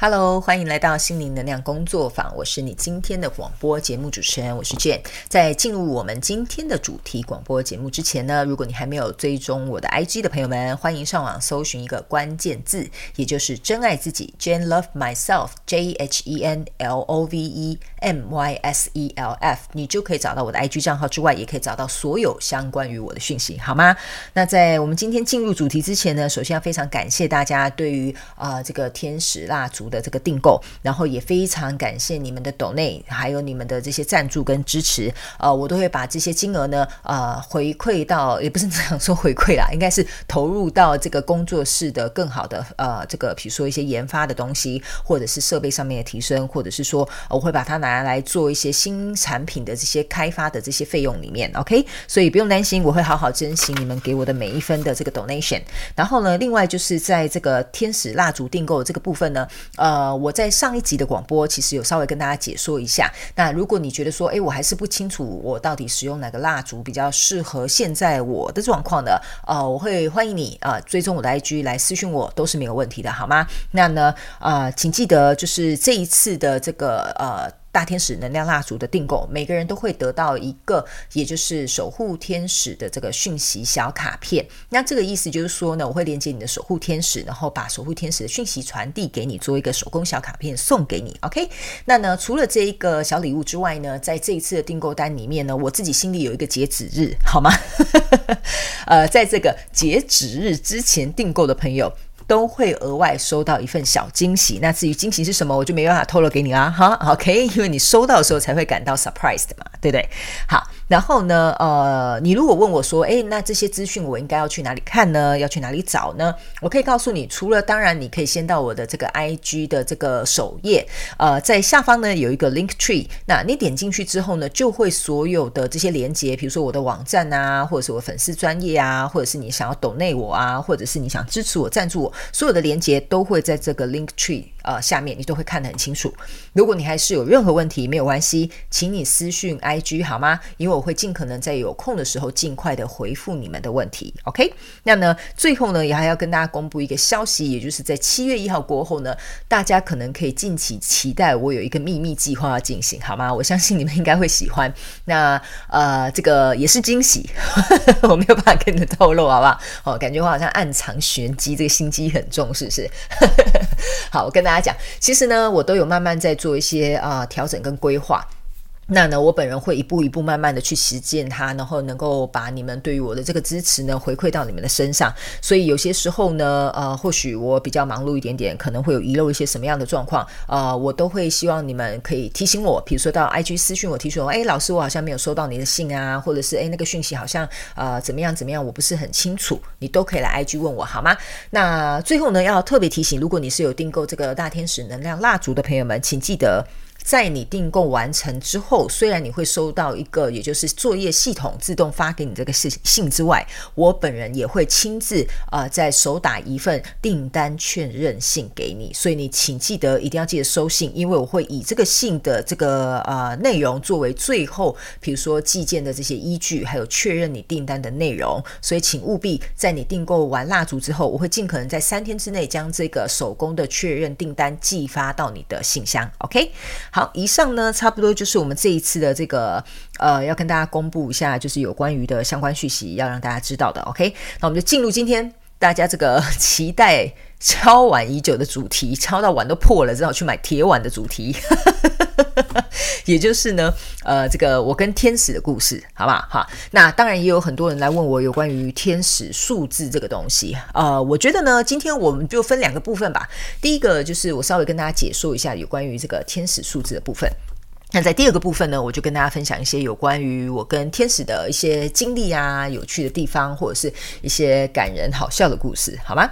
Hello，欢迎来到心灵能量工作坊。我是你今天的广播节目主持人，我是 Jane。在进入我们今天的主题广播节目之前呢，如果你还没有追踪我的 IG 的朋友们，欢迎上网搜寻一个关键字，也就是真爱自己，Jane Love Myself，J H E N L O V E M Y S E L F，你就可以找到我的 IG 账号之外，也可以找到所有相关于我的讯息，好吗？那在我们今天进入主题之前呢，首先要非常感谢大家对于啊、这个天使蜡烛的这个订购，然后也非常感谢你们的 donate，还有你们的这些赞助跟支持，呃，我都会把这些金额呢，呃，回馈到，也不是这样说回馈啦，应该是投入到这个工作室的更好的，呃，这个比如说一些研发的东西，或者是设备上面的提升，或者是说我会把它拿来做一些新产品的这些开发的这些费用里面，OK，所以不用担心，我会好好珍惜你们给我的每一分的这个 donation。然后呢，另外就是在这个天使蜡烛订购的这个部分呢，呃。我在上一集的广播其实有稍微跟大家解说一下。那如果你觉得说，诶，我还是不清楚我到底使用哪个蜡烛比较适合现在我的状况的？呃，我会欢迎你啊、呃，追踪我的 IG 来私讯我，都是没有问题的，好吗？那呢，啊、呃，请记得就是这一次的这个呃。大天使能量蜡烛的订购，每个人都会得到一个，也就是守护天使的这个讯息小卡片。那这个意思就是说呢，我会连接你的守护天使，然后把守护天使的讯息传递给你，做一个手工小卡片送给你。OK，那呢，除了这一个小礼物之外呢，在这一次的订购单里面呢，我自己心里有一个截止日，好吗？呃，在这个截止日之前订购的朋友。都会额外收到一份小惊喜，那至于惊喜是什么，我就没办法透露给你啦，哈，OK，因为你收到的时候才会感到 surprised 嘛，对不对？好。然后呢，呃，你如果问我说，诶，那这些资讯我应该要去哪里看呢？要去哪里找呢？我可以告诉你，除了当然，你可以先到我的这个 IG 的这个首页，呃，在下方呢有一个 link tree，那你点进去之后呢，就会所有的这些连接，比如说我的网站啊，或者是我粉丝专业啊，或者是你想要 donate 我啊，或者是你想支持我、赞助我，所有的连接都会在这个 link tree。呃，下面你都会看得很清楚。如果你还是有任何问题，没有关系，请你私讯 IG 好吗？因为我会尽可能在有空的时候尽快的回复你们的问题。OK？那呢，最后呢，也还要跟大家公布一个消息，也就是在七月一号过后呢，大家可能可以敬请期待我有一个秘密计划要进行，好吗？我相信你们应该会喜欢。那呃，这个也是惊喜，我没有办法跟你们透露，好不好？哦，感觉我好像暗藏玄机，这个心机很重，是不是？好，我跟大家。讲，其实呢，我都有慢慢在做一些啊、调整跟规划。那呢，我本人会一步一步慢慢的去实践它，然后能够把你们对于我的这个支持呢回馈到你们的身上。所以有些时候呢，呃，或许我比较忙碌一点点，可能会有遗漏一些什么样的状况，呃，我都会希望你们可以提醒我，比如说到 IG 私讯我提醒我，哎，老师，我好像没有收到你的信啊，或者是哎那个讯息好像呃怎么样怎么样，我不是很清楚，你都可以来 IG 问我好吗？那最后呢，要特别提醒，如果你是有订购这个大天使能量蜡烛的朋友们，请记得。在你订购完成之后，虽然你会收到一个，也就是作业系统自动发给你这个信信之外，我本人也会亲自啊、在手打一份订单确认信给你。所以你请记得一定要记得收信，因为我会以这个信的这个呃内容作为最后，比如说寄件的这些依据，还有确认你订单的内容。所以请务必在你订购完蜡烛之后，我会尽可能在三天之内将这个手工的确认订单寄发到你的信箱。OK。好以上呢，差不多就是我们这一次的这个呃，要跟大家公布一下，就是有关于的相关讯息，要让大家知道的。OK，那我们就进入今天大家这个期待敲碗已久的主题，敲到碗都破了，只好去买铁碗的主题。也就是呢，呃，这个我跟天使的故事，好不好？哈，那当然也有很多人来问我有关于天使数字这个东西。呃，我觉得呢，今天我们就分两个部分吧。第一个就是我稍微跟大家解说一下有关于这个天使数字的部分。那在第二个部分呢，我就跟大家分享一些有关于我跟天使的一些经历啊，有趣的地方，或者是一些感人好笑的故事，好吗？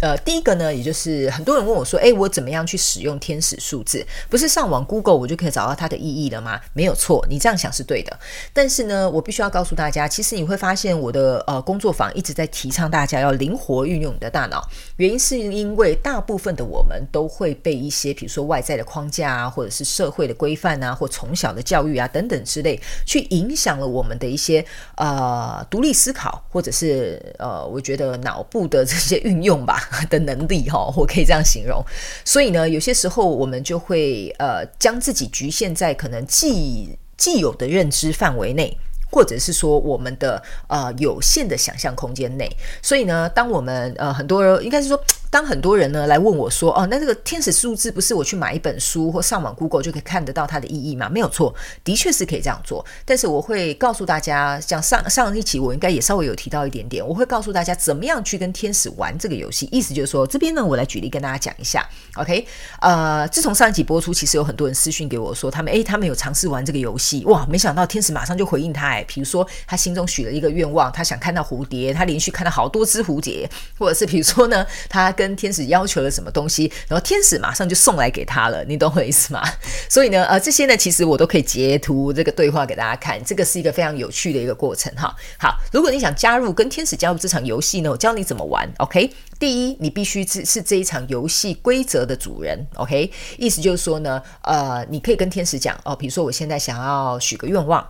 呃，第一个呢，也就是很多人问我说，诶，我怎么样去使用天使数字？不是上网 Google 我就可以找到它的意义了吗？没有错，你这样想是对的。但是呢，我必须要告诉大家，其实你会发现我的呃工作坊一直在提倡大家要灵活运用你的大脑。原因是因为大部分的我们都会被一些比如说外在的框架啊，或者是社会的规范啊，或从小的教育啊等等之类，去影响了我们的一些呃独立思考，或者是呃我觉得脑部的这些运用吧。的能力哈，我可以这样形容。所以呢，有些时候我们就会呃将自己局限在可能既既有的认知范围内。或者是说我们的呃有限的想象空间内，所以呢，当我们呃很多人应该是说。当很多人呢来问我说：“哦，那这个天使数字不是我去买一本书或上网 Google 就可以看得到它的意义吗？”没有错，的确是可以这样做。但是我会告诉大家，像上上一期我应该也稍微有提到一点点，我会告诉大家怎么样去跟天使玩这个游戏。意思就是说，这边呢，我来举例跟大家讲一下。OK，呃，自从上一集播出，其实有很多人私讯给我说，他们诶，他们有尝试玩这个游戏，哇，没想到天使马上就回应他。诶，比如说他心中许了一个愿望，他想看到蝴蝶，他连续看到好多只蝴蝶，或者是比如说呢，他。跟天使要求了什么东西，然后天使马上就送来给他了，你懂我意思吗？所以呢，呃，这些呢，其实我都可以截图这个对话给大家看，这个是一个非常有趣的一个过程哈。好，如果你想加入跟天使加入这场游戏呢，我教你怎么玩。OK，第一，你必须是是这一场游戏规则的主人。OK，意思就是说呢，呃，你可以跟天使讲哦，比如说我现在想要许个愿望。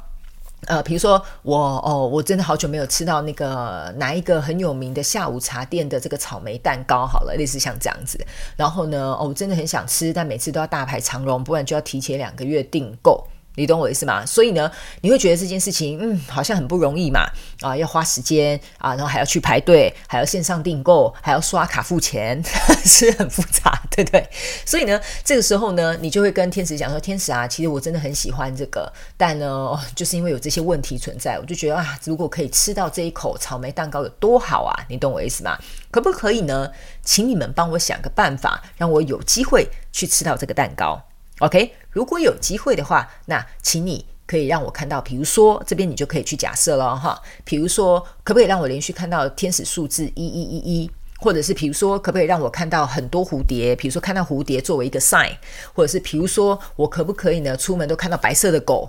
呃，比如说我哦，我真的好久没有吃到那个哪一个很有名的下午茶店的这个草莓蛋糕，好了，类似像这样子。然后呢，哦，我真的很想吃，但每次都要大排长龙，不然就要提前两个月订购。你懂我意思吗？所以呢，你会觉得这件事情，嗯，好像很不容易嘛，啊，要花时间啊，然后还要去排队，还要线上订购，还要刷卡付钱，是很复杂，对不对？所以呢，这个时候呢，你就会跟天使讲说，天使啊，其实我真的很喜欢这个，但呢，就是因为有这些问题存在，我就觉得啊，如果可以吃到这一口草莓蛋糕有多好啊，你懂我意思吗？可不可以呢？请你们帮我想个办法，让我有机会去吃到这个蛋糕。OK，如果有机会的话，那请你可以让我看到，比如说这边你就可以去假设了哈，比如说可不可以让我连续看到天使数字一一一一？或者是比如说，可不可以让我看到很多蝴蝶？比如说看到蝴蝶作为一个 sign，或者是比如说我可不可以呢？出门都看到白色的狗，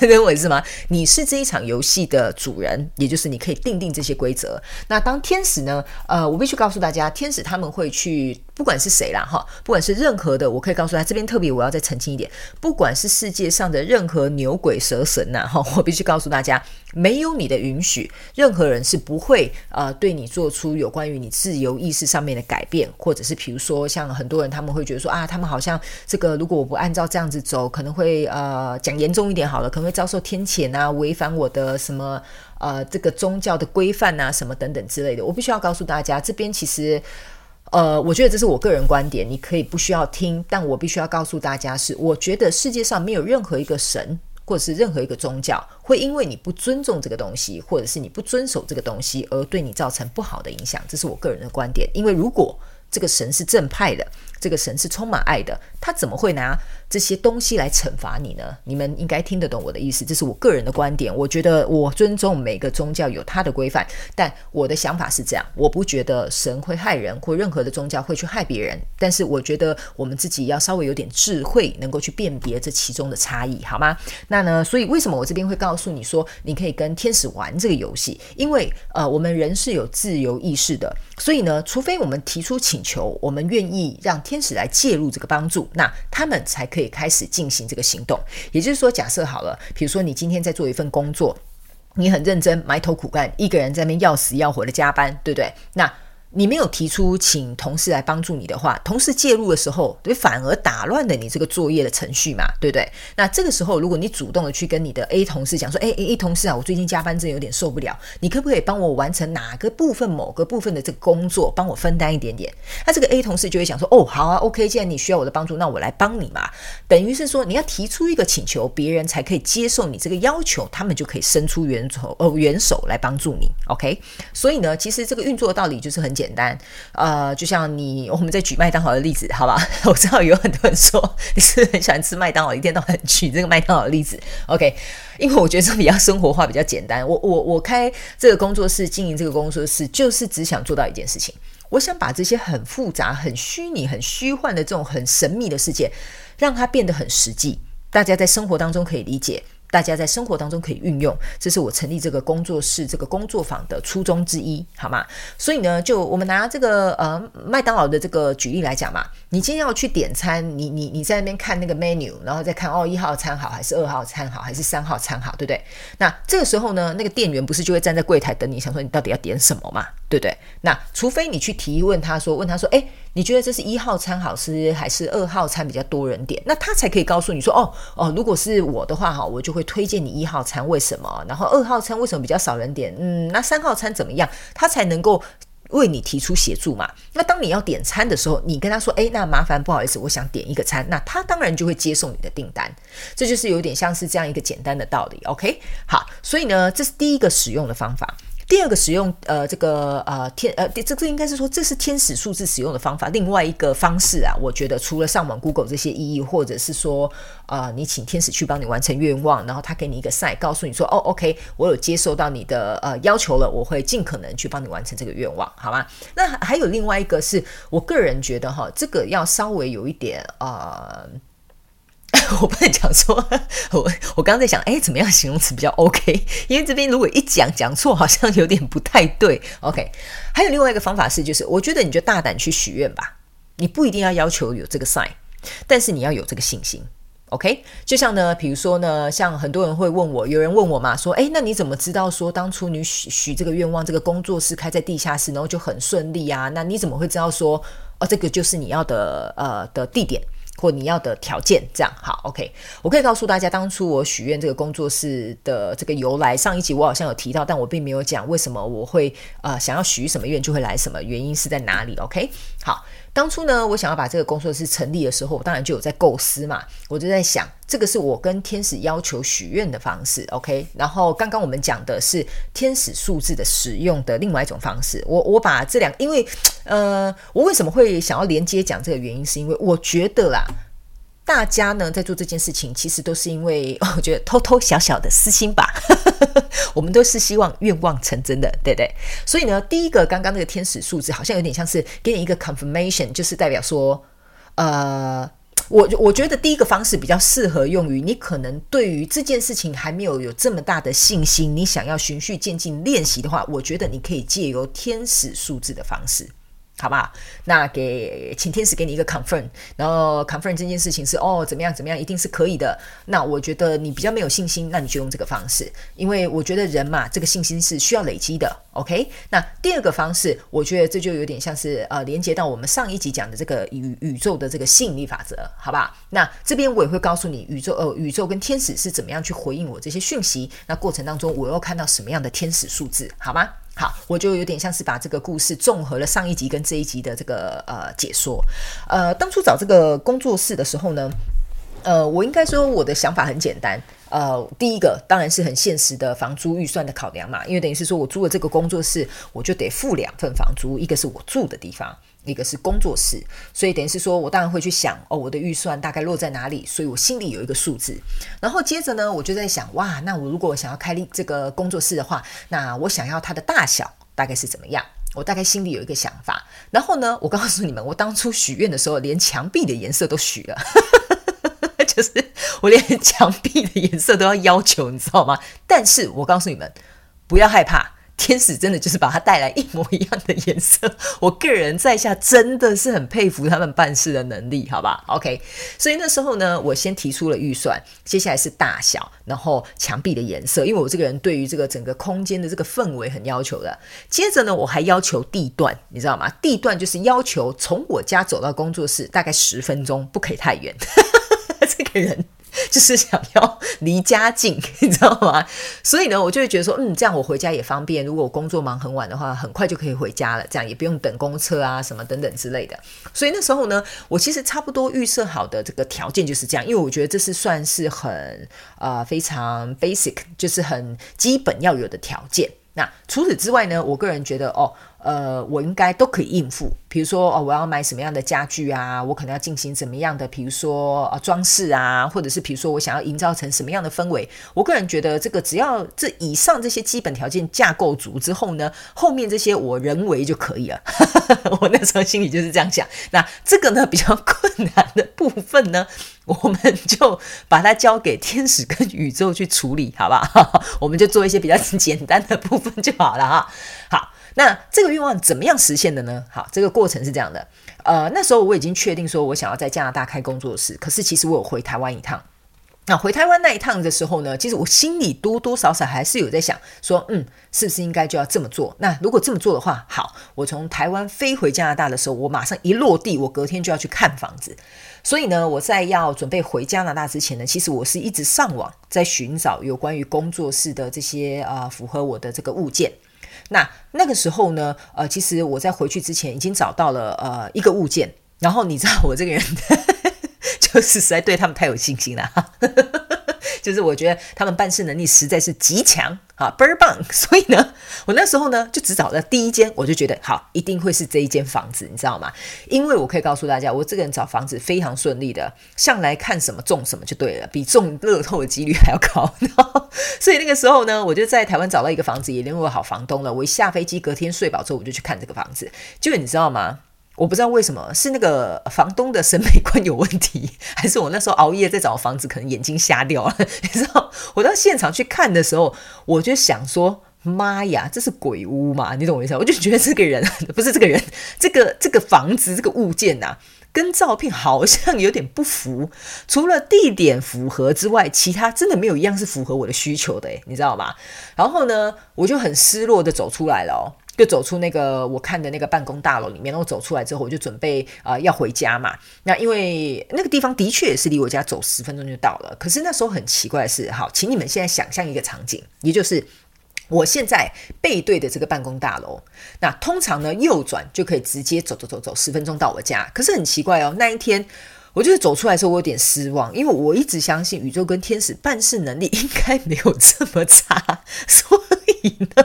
认为是吗？你是这一场游戏的主人，也就是你可以定定这些规则。那当天使呢？呃，我必须告诉大家，天使他们会去，不管是谁啦哈，不管是任何的，我可以告诉他这边特别我要再澄清一点，不管是世界上的任何牛鬼蛇神呐哈，我必须告诉大家，没有你的允许，任何人是不会呃对你做出有关于你自由意识上面的改变，或者是比如说像很多人他们会觉得说啊，他们好像这个如果我不按照这样子走，可能会呃讲严重一点好了，可能会遭受天谴啊，违反我的什么呃这个宗教的规范啊，什么等等之类的。我必须要告诉大家，这边其实呃，我觉得这是我个人观点，你可以不需要听，但我必须要告诉大家是，我觉得世界上没有任何一个神。或者是任何一个宗教，会因为你不尊重这个东西，或者是你不遵守这个东西，而对你造成不好的影响。这是我个人的观点。因为如果这个神是正派的，这个神是充满爱的，他怎么会拿这些东西来惩罚你呢？你们应该听得懂我的意思，这是我个人的观点。我觉得我尊重每个宗教有它的规范，但我的想法是这样：我不觉得神会害人，或任何的宗教会去害别人。但是我觉得我们自己要稍微有点智慧，能够去辨别这其中的差异，好吗？那呢，所以为什么我这边会告诉你说，你可以跟天使玩这个游戏？因为呃，我们人是有自由意识的，所以呢，除非我们提出请求，我们愿意让天使来介入这个帮助，那他们才可可以开始进行这个行动。也就是说，假设好了，比如说你今天在做一份工作，你很认真，埋头苦干，一个人在那边要死要活的加班，对不对？那你没有提出请同事来帮助你的话，同事介入的时候，对，反而打乱了你这个作业的程序嘛，对不对？那这个时候，如果你主动的去跟你的 A 同事讲说，哎哎 A 同事啊，我最近加班真有点受不了，你可不可以帮我完成哪个部分、某个部分的这个工作，帮我分担一点点？那这个 A 同事就会想说，哦，好啊，OK，既然你需要我的帮助，那我来帮你嘛。等于是说，你要提出一个请求，别人才可以接受你这个要求，他们就可以伸出援手，呃，援手来帮助你。OK，所以呢，其实这个运作的道理就是很简单，呃，就像你 我们在举麦当劳的例子，好吧？我知道有很多人说你是很喜欢吃麦当劳，一天到晚举这个麦当劳的例子，OK？因为我觉得这比较生活化，比较简单。我我我开这个工作室，经营这个工作室，就是只想做到一件事情，我想把这些很复杂、很虚拟、很虚幻的这种很神秘的世界，让它变得很实际，大家在生活当中可以理解。大家在生活当中可以运用，这是我成立这个工作室、这个工作坊的初衷之一，好吗？所以呢，就我们拿这个呃麦当劳的这个举例来讲嘛，你今天要去点餐，你你你在那边看那个 menu，然后再看哦，一号餐好还是二号餐好还是三号餐好，对不对？那这个时候呢，那个店员不是就会站在柜台等你，想说你到底要点什么嘛？对不对？那除非你去提问他说，问他说，诶，你觉得这是一号餐好吃，还是二号餐比较多人点？那他才可以告诉你说，哦哦，如果是我的话哈，我就会推荐你一号餐，为什么？然后二号餐为什么比较少人点？嗯，那三号餐怎么样？他才能够为你提出协助嘛。那当你要点餐的时候，你跟他说，诶，那麻烦不好意思，我想点一个餐，那他当然就会接受你的订单。这就是有点像是这样一个简单的道理。OK，好，所以呢，这是第一个使用的方法。第二个使用呃这个呃天呃这这应该是说，这是天使数字使用的方法。另外一个方式啊，我觉得除了上网 Google 这些意义，或者是说呃你请天使去帮你完成愿望，然后他给你一个 sign，告诉你说哦 OK，我有接受到你的呃要求了，我会尽可能去帮你完成这个愿望，好吗？那还有另外一个是我个人觉得哈，这个要稍微有一点呃。我不能讲说，我我刚刚在想，哎，怎么样形容词比较 OK？因为这边如果一讲讲错，好像有点不太对。OK，还有另外一个方法是，就是我觉得你就大胆去许愿吧，你不一定要要求有这个 sign，但是你要有这个信心。OK，就像呢，比如说呢，像很多人会问我，有人问我嘛，说，哎，那你怎么知道说当初你许许这个愿望，这个工作室开在地下室，然后就很顺利啊？那你怎么会知道说，哦，这个就是你要的呃的地点？或你要的条件，这样好，OK。我可以告诉大家，当初我许愿这个工作室的这个由来，上一集我好像有提到，但我并没有讲为什么我会呃想要许什么愿就会来什么，原因是在哪里？OK，好。当初呢，我想要把这个工作室成立的时候，我当然就有在构思嘛。我就在想，这个是我跟天使要求许愿的方式，OK。然后刚刚我们讲的是天使数字的使用的另外一种方式。我我把这两，因为呃，我为什么会想要连接讲这个原因，是因为我觉得啦。大家呢在做这件事情，其实都是因为 我觉得偷偷小小的私心吧。我们都是希望愿望成真的，对不对？所以呢，第一个刚刚那个天使数字好像有点像是给你一个 confirmation，就是代表说，呃，我我觉得第一个方式比较适合用于你可能对于这件事情还没有有这么大的信心，你想要循序渐进练习的话，我觉得你可以借由天使数字的方式。好吧，那给请天使给你一个 confirm，然后 confirm 这件事情是哦怎么样怎么样，一定是可以的。那我觉得你比较没有信心，那你就用这个方式，因为我觉得人嘛，这个信心是需要累积的。OK，那第二个方式，我觉得这就有点像是呃连接到我们上一集讲的这个宇宇宙的这个吸引力法则，好吧？那这边我也会告诉你宇宙呃宇宙跟天使是怎么样去回应我这些讯息，那过程当中我又看到什么样的天使数字，好吗？好，我就有点像是把这个故事综合了上一集跟这一集的这个呃解说。呃，当初找这个工作室的时候呢，呃，我应该说我的想法很简单。呃，第一个当然是很现实的房租预算的考量嘛，因为等于是说我租了这个工作室，我就得付两份房租，一个是我住的地方。一个是工作室，所以等于是说我当然会去想哦，我的预算大概落在哪里，所以我心里有一个数字。然后接着呢，我就在想，哇，那我如果想要开立这个工作室的话，那我想要它的大小大概是怎么样？我大概心里有一个想法。然后呢，我告诉你们，我当初许愿的时候，连墙壁的颜色都许了，就是我连墙壁的颜色都要要求，你知道吗？但是我告诉你们，不要害怕。天使真的就是把它带来一模一样的颜色，我个人在下真的是很佩服他们办事的能力，好吧？OK，所以那时候呢，我先提出了预算，接下来是大小，然后墙壁的颜色，因为我这个人对于这个整个空间的这个氛围很要求的。接着呢，我还要求地段，你知道吗？地段就是要求从我家走到工作室大概十分钟，不可以太远。这个人。就是想要离家近，你知道吗？所以呢，我就会觉得说，嗯，这样我回家也方便。如果我工作忙很晚的话，很快就可以回家了，这样也不用等公车啊什么等等之类的。所以那时候呢，我其实差不多预设好的这个条件就是这样，因为我觉得这是算是很呃非常 basic，就是很基本要有的条件。那除此之外呢，我个人觉得哦。呃，我应该都可以应付。比如说，哦，我要买什么样的家具啊？我可能要进行怎么样的，比如说啊装饰啊，或者是比如说我想要营造成什么样的氛围？我个人觉得，这个只要这以上这些基本条件架构足之后呢，后面这些我人为就可以了。我那时候心里就是这样想。那这个呢，比较困难的部分呢，我们就把它交给天使跟宇宙去处理，好不好？我们就做一些比较简单的部分就好了哈。好。那这个愿望怎么样实现的呢？好，这个过程是这样的。呃，那时候我已经确定说我想要在加拿大开工作室，可是其实我有回台湾一趟。那回台湾那一趟的时候呢，其实我心里多多少少还是有在想说，嗯，是不是应该就要这么做？那如果这么做的话，好，我从台湾飞回加拿大的时候，我马上一落地，我隔天就要去看房子。所以呢，我在要准备回加拿大之前呢，其实我是一直上网在寻找有关于工作室的这些啊、呃、符合我的这个物件。那那个时候呢，呃，其实我在回去之前已经找到了呃一个物件，然后你知道我这个人。就是实在对他们太有信心了，就是我觉得他们办事能力实在是极强啊，倍儿棒。所以呢，我那时候呢就只找了第一间，我就觉得好，一定会是这一间房子，你知道吗？因为我可以告诉大家，我这个人找房子非常顺利的，向来看什么中什么就对了，比中乐透的几率还要高。所以那个时候呢，我就在台湾找到一个房子，也联络好房东了。我一下飞机，隔天睡饱之后，我就去看这个房子。就你知道吗？我不知道为什么是那个房东的审美观有问题，还是我那时候熬夜在找房子，可能眼睛瞎掉了。你知道，我到现场去看的时候，我就想说：“妈呀，这是鬼屋嘛？”你懂我意思？我就觉得这个人不是这个人，这个这个房子这个物件呐、跟照片好像有点不符。除了地点符合之外，其他真的没有一样是符合我的需求的，你知道吗？然后呢，我就很失落的走出来了哦。就走出那个我看的那个办公大楼里面，然后走出来之后，我就准备啊、要回家嘛。那因为那个地方的确也是离我家走十分钟就到了。可是那时候很奇怪的是，好，请你们现在想象一个场景，也就是我现在背对的这个办公大楼。那通常呢，右转就可以直接走走走走十分钟到我家。可是很奇怪哦，那一天我就是走出来的时候，我有点失望，因为我一直相信宇宙跟天使办事能力应该没有这么差，所以呢。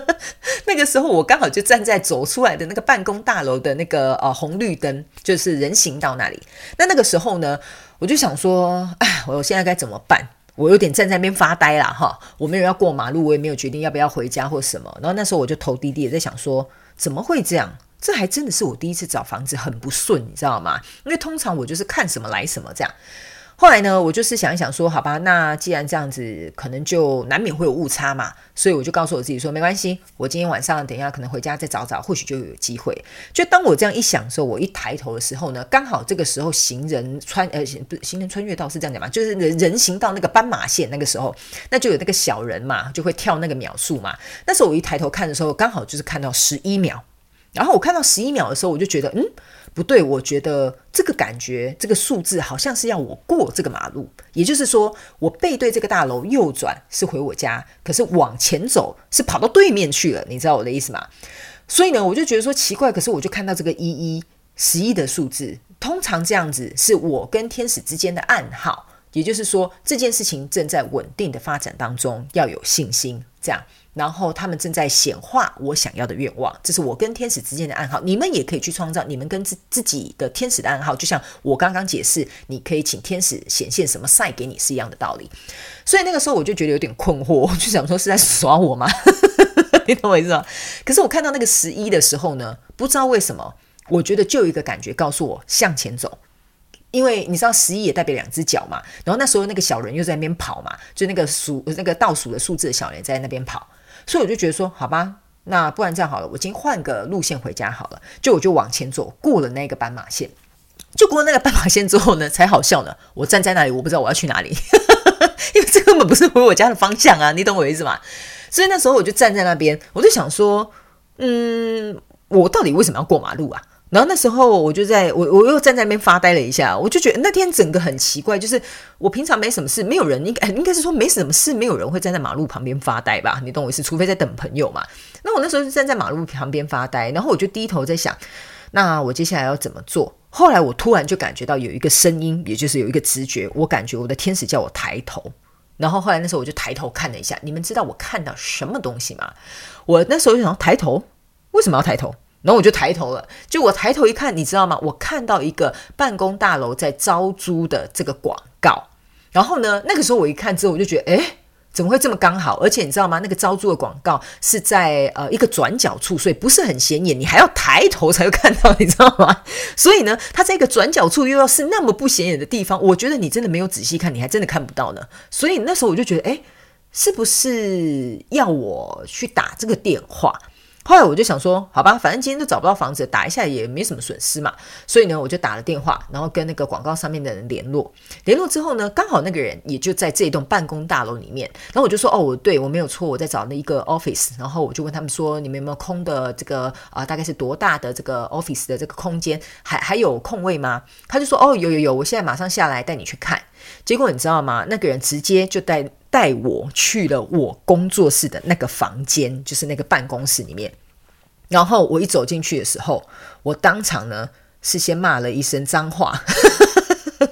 那个时候我刚好就站在走出来的那个办公大楼的那个呃红绿灯，就是人行道那里。那那个时候呢，我就想说，哎，我现在该怎么办？我有点站在那边发呆了，哈，我没有要过马路，我也没有决定要不要回家或什么。然后那时候我就头低低的在想说，怎么会这样？这还真的是我第一次找房子很不顺，你知道吗？因为通常我就是看什么来什么这样。后来呢，我就是想一想说，好吧，那既然这样子，可能就难免会有误差嘛，所以我就告诉我自己说，没关系，我今天晚上等一下可能回家再找找，或许就有机会。就当我这样一想的时候，我一抬头的时候呢，刚好这个时候行人穿呃不行人穿越道是这样讲嘛，就是人人行道那个斑马线那个时候，那就有那个小人嘛，就会跳那个秒数嘛。那时候我一抬头看的时候，刚好就是看到十一秒，然后我看到十一秒的时候，我就觉得嗯。不对，我觉得这个感觉，这个数字好像是要我过这个马路，也就是说，我背对这个大楼右转是回我家，可是往前走是跑到对面去了，你知道我的意思吗？所以呢，我就觉得说奇怪，可是我就看到这个一一十一的数字，通常这样子是我跟天使之间的暗号，也就是说这件事情正在稳定的发展当中，要有信心，这样。然后他们正在显化我想要的愿望，这是我跟天使之间的暗号。你们也可以去创造你们跟自自己的天使的暗号，就像我刚刚解释，你可以请天使显现什么赛给你是一样的道理。所以那个时候我就觉得有点困惑，我就想说是在耍我吗？你懂我意思吗？可是我看到那个十一的时候呢，不知道为什么，我觉得就有一个感觉告诉我向前走，因为你知道十一也代表两只脚嘛。然后那时候那个小人又在那边跑嘛，就那个数那个倒数的数字的小人在那边跑。所以我就觉得说，好吧，那不然这样好了，我今天换个路线回家好了。就我就往前走，过了那个斑马线，就过了那个斑马线之后呢，才好笑呢。我站在那里，我不知道我要去哪里，因为这根本不是回我家的方向啊，你懂我意思吗？所以那时候我就站在那边，我就想说，嗯，我到底为什么要过马路啊？然后那时候我就在我我又站在那边发呆了一下，我就觉得那天整个很奇怪，就是我平常没什么事，没有人应该应该是说没什么事，没有人会站在马路旁边发呆吧？你懂我意思？除非在等朋友嘛。那我那时候就站在马路旁边发呆，然后我就低头在想，那我接下来要怎么做？后来我突然就感觉到有一个声音，也就是有一个直觉，我感觉我的天使叫我抬头。然后后来那时候我就抬头看了一下，你们知道我看到什么东西吗？我那时候就想抬头，为什么要抬头？然后我就抬头了，就我抬头一看，你知道吗？我看到一个办公大楼在招租的这个广告。然后呢，那个时候我一看之后，我就觉得，诶，怎么会这么刚好？而且你知道吗？那个招租的广告是在呃一个转角处，所以不是很显眼，你还要抬头才会看到，你知道吗？所以呢，它在一个转角处又要是那么不显眼的地方，我觉得你真的没有仔细看，你还真的看不到呢。所以那时候我就觉得，诶，是不是要我去打这个电话？后来我就想说，好吧，反正今天都找不到房子，打一下也没什么损失嘛。所以呢，我就打了电话，然后跟那个广告上面的人联络。联络之后呢，刚好那个人也就在这一栋办公大楼里面。然后我就说，哦，我对我没有错，我在找那一个 office。然后我就问他们说，你们有没有空的这个啊、大概是多大的这个 office 的这个空间，还还有空位吗？他就说，哦，有有有，我现在马上下来带你去看。结果你知道吗？那个人直接就带。带我去了我工作室的那个房间，就是那个办公室里面。然后我一走进去的时候，我当场呢是先骂了一声脏话，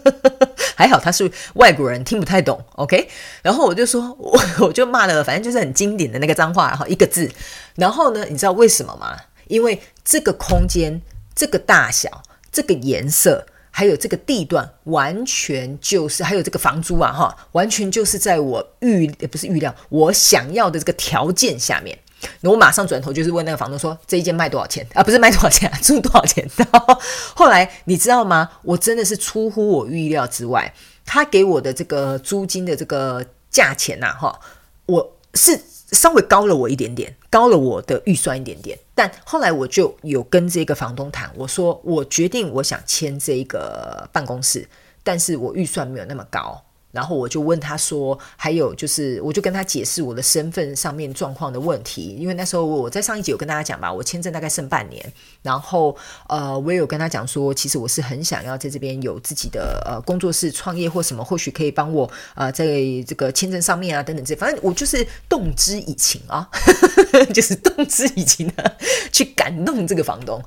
还好他是外国人，听不太懂。OK，然后我就说，我我就骂了，反正就是很经典的那个脏话，然后一个字。然后呢，你知道为什么吗？因为这个空间、这个大小、这个颜色。还有这个地段，完全就是还有这个房租啊，哈，完全就是在我预也不是预料，我想要的这个条件下面。那我马上转头就是问那个房东说：“这一间卖多少钱啊？不是卖多少钱啊，租多少钱？”然 后后来你知道吗？我真的是出乎我预料之外，他给我的这个租金的这个价钱呐，哈，我是。稍微高了我一点点，高了我的预算一点点，但后来我就有跟这个房东谈，我说我决定我想签这个办公室，但是我预算没有那么高。然后我就问他说，还有就是，我就跟他解释我的身份上面状况的问题，因为那时候我在上一集有跟大家讲吧，我签证大概剩半年，然后呃，我也有跟他讲说，其实我是很想要在这边有自己的呃工作室创业或什么，或许可以帮我呃在这个签证上面啊等等这，反正我就是动之以情啊，就是动之以情的 去感动这个房东。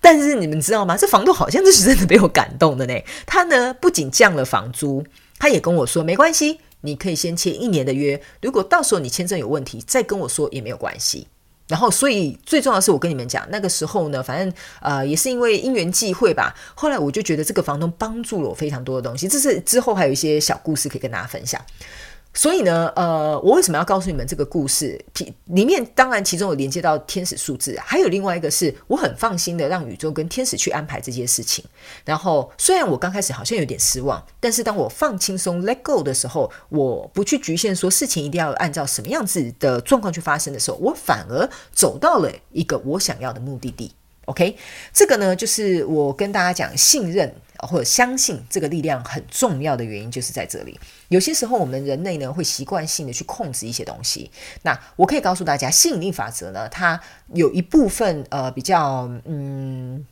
但是你们知道吗？这房东好像就是真的被我感动的呢，他呢不仅降了房租。他也跟我说没关系，你可以先签一年的约。如果到时候你签证有问题，再跟我说也没有关系。然后，所以最重要的是，我跟你们讲，那个时候呢，反正呃也是因为因缘际会吧。后来我就觉得这个房东帮助了我非常多的东西。这是之后还有一些小故事可以跟大家分享。所以呢，呃，我为什么要告诉你们这个故事？里面当然其中有连接到天使数字，还有另外一个是我很放心的让宇宙跟天使去安排这件事情。然后虽然我刚开始好像有点失望，但是当我放轻松 let go 的时候，我不去局限说事情一定要按照什么样子的状况去发生的时候，我反而走到了一个我想要的目的地。OK，这个呢，就是我跟大家讲信任。或者相信这个力量很重要的原因就是在这里。有些时候我们人类呢会习惯性的去控制一些东西。那我可以告诉大家，吸引力法则呢，它有一部分呃比较嗯，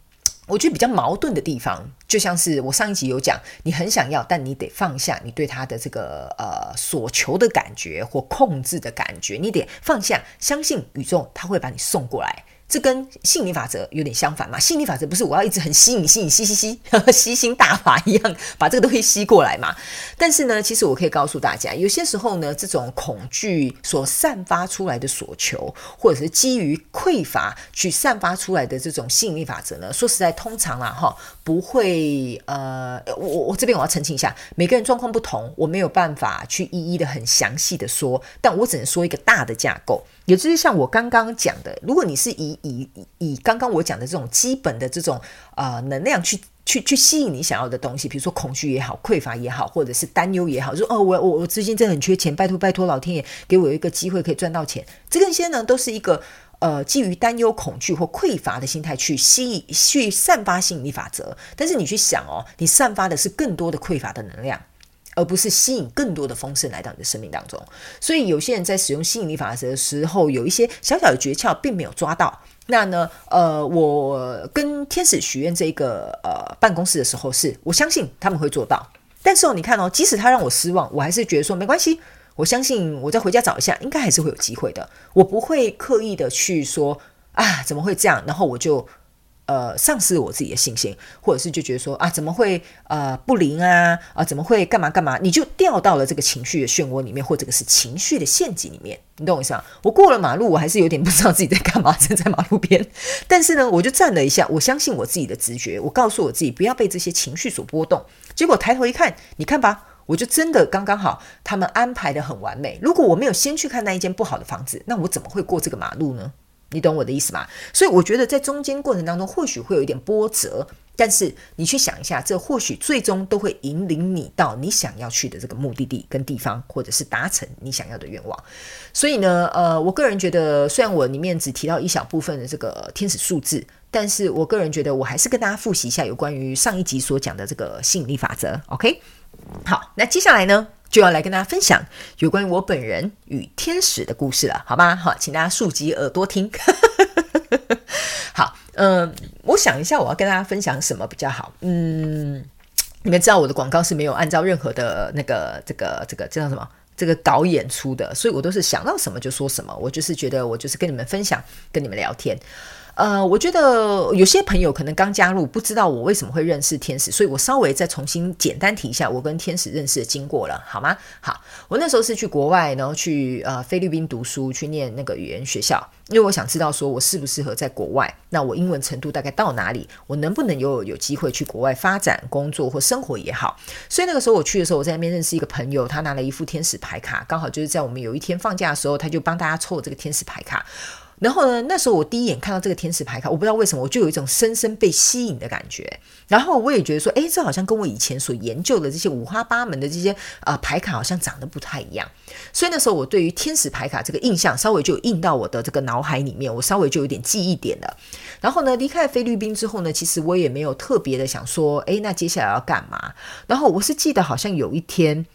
我觉得比较矛盾的地方，就像是我上一集有讲，你很想要，但你得放下你对它的这个呃所求的感觉或控制的感觉，你得放下，相信宇宙，它会把你送过来。这跟吸引力法则有点相反嘛？吸引力法则不是我要一直很吸引、吸引、吸吸吸、吸星大法一样把这个东西吸过来嘛？但是呢，其实我可以告诉大家，有些时候呢，这种恐惧所散发出来的所求，或者是基于匮乏去散发出来的这种吸引力法则呢，说实在，通常啦哈，不会呃，我我这边我要澄清一下，每个人状况不同，我没有办法去一一的很详细的说，但我只能说一个大的架构。也就是像我刚刚讲的，如果你是以以以刚刚我讲的这种基本的这种呃能量去去去吸引你想要的东西，比如说恐惧也好、匮乏也好，或者是担忧也好，说哦我我我最近真的很缺钱，拜托拜托老天爷给我一个机会可以赚到钱，这个些呢都是一个呃基于担忧、恐惧或匮乏的心态去吸引、去散发吸引力法则。但是你去想哦，你散发的是更多的匮乏的能量。而不是吸引更多的丰盛来到你的生命当中，所以有些人在使用吸引力法则的时候，有一些小小的诀窍并没有抓到。那呢，呃，我跟天使许愿这个呃办公室的时候是，是我相信他们会做到。但是哦，你看哦，即使他让我失望，我还是觉得说没关系，我相信我再回家找一下，应该还是会有机会的。我不会刻意的去说啊，怎么会这样？然后我就。呃，丧失我自己的信心，或者是就觉得说啊，怎么会呃不灵啊啊，怎么会干嘛干嘛？你就掉到了这个情绪的漩涡里面，或者是情绪的陷阱里面。你懂我意思吗？我过了马路，我还是有点 不知道自己在干嘛，站在马路边。但是呢，我就站了一下，我相信我自己的直觉，我告诉我自己不要被这些情绪所波动。结果抬头一看，你看吧，我就真的刚刚好，他们安排得很完美。如果我没有先去看那一间不好的房子，那我怎么会过这个马路呢？你懂我的意思吗？所以我觉得在中间过程当中，或许会有一点波折。但是你去想一下，这或许最终都会引领你到你想要去的这个目的地跟地方，或者是达成你想要的愿望。所以呢，呃，我个人觉得，虽然我里面只提到一小部分的这个天使数字，但是我个人觉得，我还是跟大家复习一下有关于上一集所讲的这个吸引力法则。OK，好，那接下来呢，就要来跟大家分享有关于我本人与天使的故事了，好吗？好，请大家竖起耳朵听。好。嗯、我想一下，我要跟大家分享什么比较好？嗯，你们知道我的广告是没有按照任何的那个这个这个这叫什么这个导演出的，所以我都是想到什么就说什么。我就是觉得我就是跟你们分享，跟你们聊天。呃，我觉得有些朋友可能刚加入，不知道我为什么会认识天使，所以我稍微再重新简单提一下我跟天使认识的经过了，好吗？好，我那时候是去国外，然后去呃菲律宾读书，去念那个语言学校，因为我想知道说我适不适合在国外，那我英文程度大概到哪里，我能不能有有机会去国外发展、工作或生活也好。所以那个时候我去的时候，我在那边认识一个朋友，他拿了一副天使牌卡，刚好就是在我们有一天放假的时候，他就帮大家抽了这个天使牌卡。然后呢，那时候我第一眼看到这个天使牌卡，我不知道为什么，我就有一种深深被吸引的感觉。然后我也觉得说，诶，这好像跟我以前所研究的这些五花八门的这些、呃、牌卡好像长得不太一样。所以那时候我对于天使牌卡这个印象稍微就印到我的这个脑海里面，我稍微就有点记忆点了。然后呢，离开菲律宾之后呢，其实我也没有特别的想说，诶，那接下来要干嘛？然后我是记得好像有一天，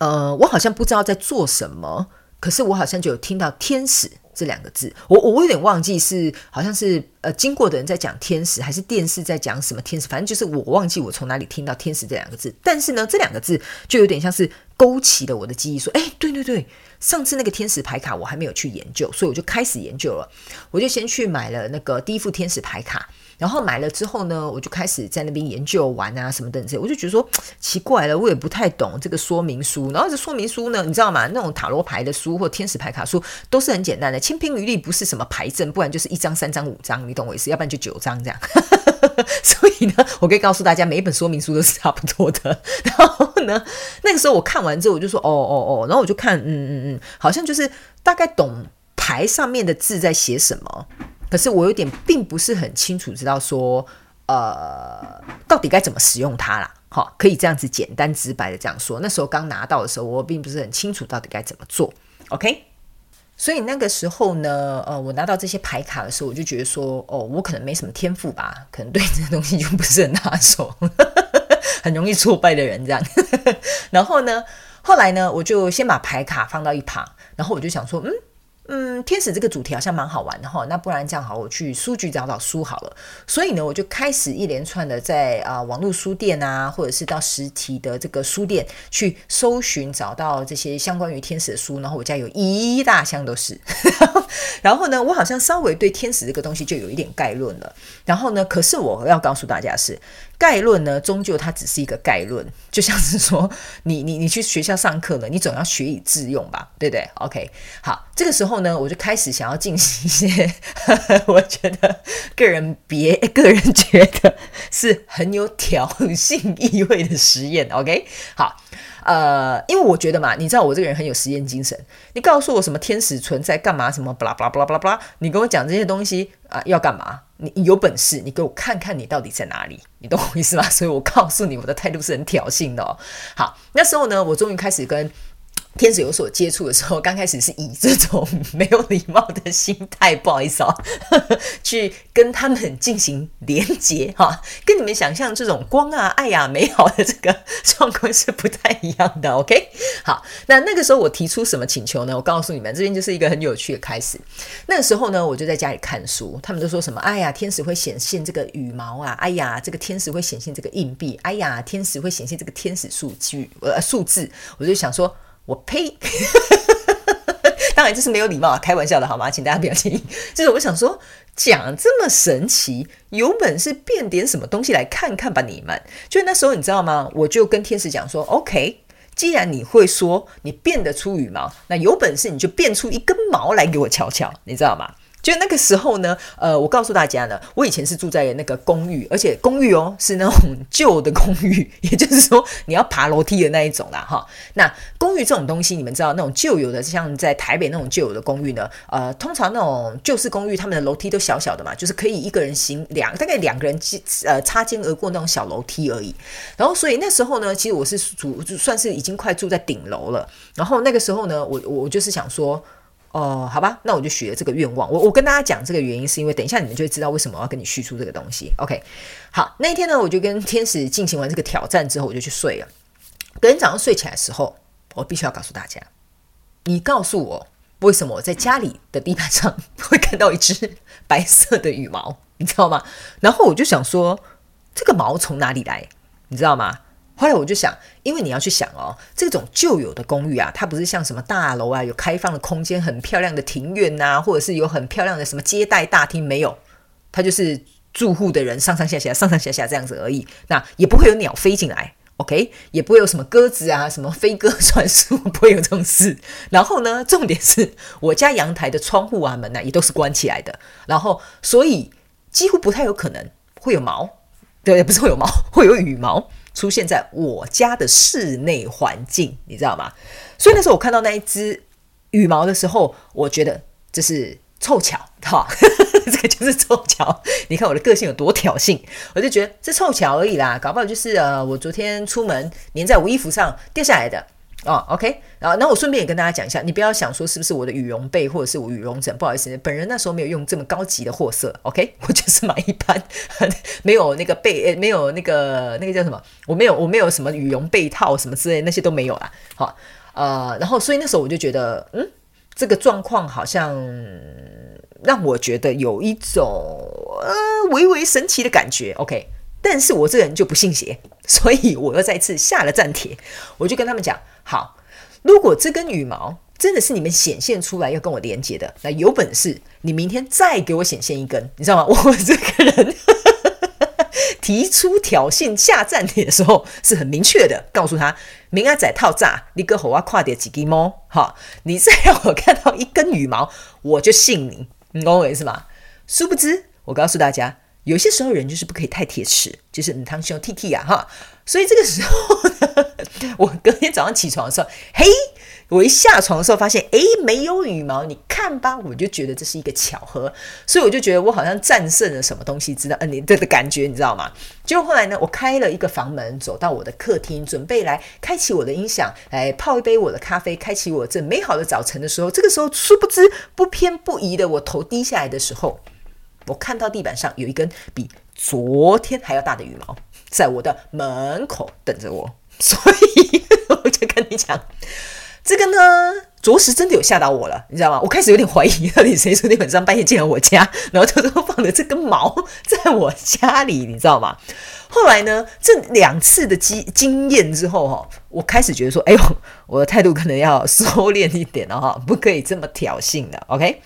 呃，我好像不知道在做什么，可是我好像就有听到天使。这两个字，我我有点忘记是好像是呃经过的人在讲天使，还是电视在讲什么天使，反正就是我忘记我从哪里听到天使这两个字。但是呢，这两个字就有点像是勾起了我的记忆，说，哎，对对对，上次那个天使牌卡我还没有去研究，所以我就开始研究了，我就先去买了那个第一副天使牌卡。然后买了之后呢，我就开始在那边研究玩啊什么等等，我就觉得说 奇怪了，我也不太懂这个说明书。然后这说明书呢，你知道吗？那种塔罗牌的书或天使牌卡书都是很简单的，千篇一律，不是什么牌阵，不然就是一张、三张、五张，你懂我意思？要不然就九张这样。所以呢，我可以告诉大家，每一本说明书都是差不多的。然后呢，那个时候我看完之后，我就说哦哦哦，然后我就看，嗯嗯嗯，好像就是大概懂牌上面的字在写什么。可是我有点并不是很清楚，知道说，呃，到底该怎么使用它啦。好，可以这样子简单直白的这样说。那时候刚拿到的时候，我并不是很清楚到底该怎么做。OK，所以那个时候呢，呃，我拿到这些牌卡的时候，我就觉得说，哦，我可能没什么天赋吧，可能对这个东西就不是很拿手，很容易挫败的人这样。然后呢，后来呢，我就先把牌卡放到一旁，然后我就想说，嗯。嗯，天使这个主题好像蛮好玩的哈，那不然这样好，我去书局找找书好了。所以呢，我就开始一连串的在啊、网络书店啊，或者是到实体的这个书店去搜寻，找到这些相关于天使的书。然后我家有一大箱都是。然后呢，我好像稍微对天使这个东西就有一点概论了。然后呢，可是我要告诉大家是。概论呢，终究它只是一个概论，就像是说，你你你去学校上课了，你总要学以致用吧，对不对？OK，好，这个时候后呢，我就开始想要进行一些，我觉得个人别个人觉得是很有挑衅意味的实验。OK，好。呃，因为我觉得嘛，你知道我这个人很有实验精神。你告诉我什么天使存在干嘛？什么巴拉巴拉巴拉巴拉巴拉，你跟我讲这些东西啊、要干嘛？你有本事，你给我看看你到底在哪里？你懂我意思吗？所以我告诉你，我的态度是很挑衅的哦。好，那时候呢，我终于开始跟。天使有所接触的时候，刚开始是以这种没有礼貌的心态，不好意思啊，去跟他们进行连接哈，跟你们想象这种光啊、爱呀、美好的这个状况是不太一样的。OK，好，那那个时候我提出什么请求呢？我告诉你们，这边就是一个很有趣的开始。那个时候呢，我就在家里看书，他们都说什么？哎呀，天使会显现这个羽毛啊！哎呀，这个天使会显现这个硬币！哎呀，天使会显现这个天使数据呃数字。我就想说。我呸！当然这是没有礼貌啊，开玩笑的好吗？请大家不要介意。就是我想说，讲这么神奇，有本事变点什么东西来看看吧，你们。就那时候你知道吗？我就跟天使讲说，OK，既然你会说你变得出羽毛，那有本事你就变出一根毛来给我瞧瞧，你知道吗？就那个时候呢，呃，我告诉大家呢，我以前是住在那个公寓，而且公寓哦是那种旧的公寓，也就是说你要爬楼梯的那一种啦，哈。那公寓这种东西，你们知道那种旧有的，像在台北那种旧有的公寓呢，呃，通常那种旧式公寓，他们的楼梯都小小的嘛，就是可以一个人行两，大概两个人呃擦肩而过那种小楼梯而已。然后所以那时候呢，其实我是住算是已经快住在顶楼了。然后那个时候呢，我我就是想说。哦，好吧，那我就许了这个愿望。我我跟大家讲这个原因，是因为等一下你们就会知道为什么我要跟你叙述这个东西。OK，好，那一天呢，我就跟天使进行完这个挑战之后，我就去睡了。隔天早上睡起来的时候，我必须要告诉大家，你告诉我为什么我在家里的地板上会看到一只白色的羽毛，你知道吗？然后我就想说，这个毛从哪里来？你知道吗？后来我就想，因为你要去想哦，这种旧有的公寓啊，它不是像什么大楼啊，有开放的空间、很漂亮的庭院呐，或者是有很漂亮的什么接待大厅，没有，它就是住户的人上上下下、上上下下这样子而已。那也不会有鸟飞进来，OK，也不会有什么鸽子啊、什么飞鸽传书，不会有这种事。然后呢，重点是我家阳台的窗户啊、门呐、啊，也都是关起来的。然后，所以几乎不太有可能会有毛，对，不是会有毛，会有羽毛。出现在我家的室内环境，你知道吗？所以那时候我看到那一只羽毛的时候，我觉得这是凑巧，哈，这个就是凑巧。你看我的个性有多挑衅，我就觉得这凑巧而已啦，搞不好就是呃，我昨天出门粘在我衣服上掉下来的。哦，OK，然后那我顺便也跟大家讲一下，你不要想说是不是我的羽绒被或者是我羽绒枕，不好意思，本人那时候没有用这么高级的货色，OK，我就是买一般，没有那个被，没有那个那个叫什么，我没有我没有什么羽绒被套什么之类那些都没有啦。好，呃，然后所以那时候我就觉得，嗯，这个状况好像让我觉得有一种呃微微神奇的感觉，OK。但是我这个人就不信邪，所以我又再次下了战帖，我就跟他们讲：好，如果这根羽毛真的是你们显现出来要跟我连接的，那有本事你明天再给我显现一根，你知道吗？我这个人提出挑衅下战帖的时候是很明确的，告诉他：明阿仔套炸，你个猴啊，跨点几根毛，哈，你再让我看到一根羽毛，我就信你，你懂我意思吗？殊不知，我告诉大家。有些时候人就是不可以太铁齿，就是你汤兄 T T 啊哈，所以这个时候呢，我隔天早上起床的时候，嘿，我一下床的时候发现，诶，没有羽毛，你看吧，我就觉得这是一个巧合，所以我就觉得我好像战胜了什么东西，知道？嗯，你这个感觉你知道吗？结果后来呢，我开了一个房门，走到我的客厅，准备来开启我的音响，来泡一杯我的咖啡，开启我这美好的早晨的时候，这个时候殊不知不偏不倚的，我头低下来的时候。我看到地板上有一根比昨天还要大的羽毛，在我的门口等着我，所以我就跟你讲，这个呢，着实真的有吓到我了，你知道吗？我开始有点怀疑，到底谁昨天晚上半夜进了我家，然后偷偷放了这根毛在我家里，你知道吗？后来呢，这两次的经经验之后，哈，我开始觉得说，哎呦，我的态度可能要收敛一点了，哈，不可以这么挑衅的，OK。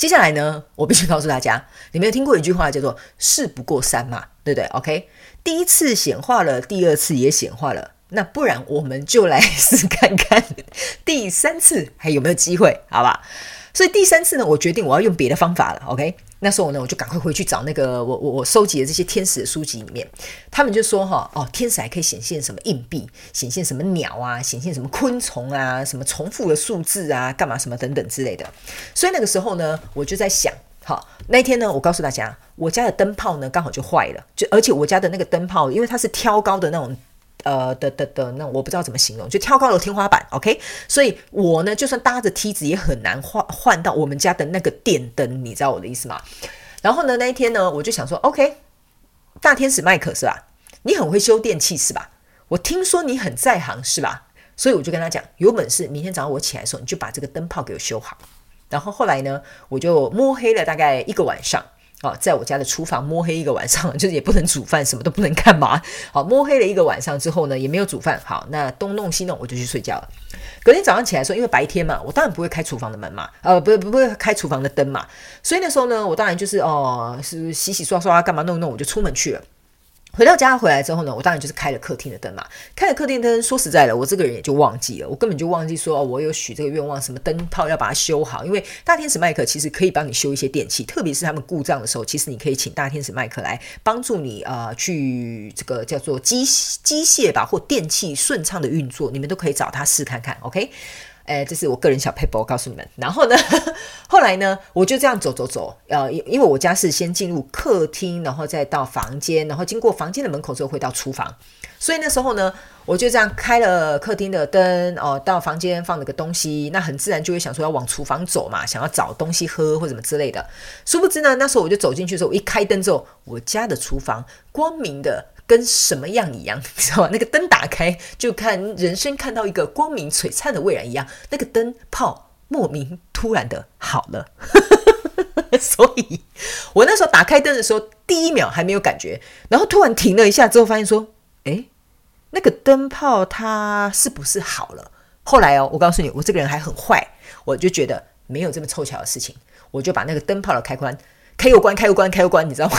接下来呢，我必须告诉大家，你没有听过一句话叫做“事不过三”嘛，对不对？OK，第一次显化了，第二次也显化了，那不然我们就来 试看看第三次还有没有机会，好吧？所以第三次呢，我决定我要用别的方法了，OK。那时候呢，我就赶快回去找那个我我我收集的这些天使的书籍里面，他们就说哈哦，天使还可以显现什么硬币，显现什么鸟啊，显现什么昆虫啊，什么重复的数字啊，干嘛什么等等之类的。所以那个时候呢，我就在想，好，那天呢，我告诉大家，我家的灯泡呢刚好就坏了，就而且我家的那个灯泡，因为它是挑高的那种。呃的的的，那我不知道怎么形容，就跳高的天花板，OK，所以我呢，就算搭着梯子也很难换换到我们家的那个电灯，你知道我的意思吗？然后呢，那一天呢，我就想说，OK，大天使麦克是吧？你很会修电器是吧？我听说你很在行是吧？所以我就跟他讲，有本事明天早上我起来的时候，你就把这个灯泡给我修好。然后后来呢，我就摸黑了大概一个晚上。哦，在我家的厨房摸黑一个晚上，就是也不能煮饭，什么都不能干嘛。好，摸黑了一个晚上之后呢，也没有煮饭。好，那东弄西弄，我就去睡觉了。隔天早上起来说，因为白天嘛，我当然不会开厨房的门嘛，呃，不不会开厨房的灯嘛。所以那时候呢，我当然就是哦，是洗洗刷刷干嘛弄弄，我就出门去了。回到家回来之后呢，我当然就是开了客厅的灯嘛。开了客厅灯，说实在的，我这个人也就忘记了，我根本就忘记说，我有许这个愿望，什么灯泡要把它修好。因为大天使麦克其实可以帮你修一些电器，特别是他们故障的时候，其实你可以请大天使麦克来帮助你啊、去这个叫做机机械吧或电器顺畅的运作，你们都可以找他试看看。OK。哎，这是我个人小撇步，我告诉你们。然后呢，后来呢，我就这样走走走，呃，因因为我家是先进入客厅，然后再到房间，然后经过房间的门口之后会到厨房，所以那时候呢，我就这样开了客厅的灯，哦、到房间放了个东西，那很自然就会想说要往厨房走嘛，想要找东西喝或什么之类的。殊不知呢，那时候我就走进去的时候，我一开灯之后，我家的厨房光明的。跟什么样一样，你知道吗？那个灯打开，就看人生看到一个光明璀璨的未来一样。那个灯泡莫名突然的好了，所以我那时候打开灯的时候，第一秒还没有感觉，然后突然停了一下之后，发现说，诶，那个灯泡它是不是好了？后来哦，我告诉你，我这个人还很坏，我就觉得没有这么凑巧的事情，我就把那个灯泡的开关开又关，开又关，开又关，你知道吗？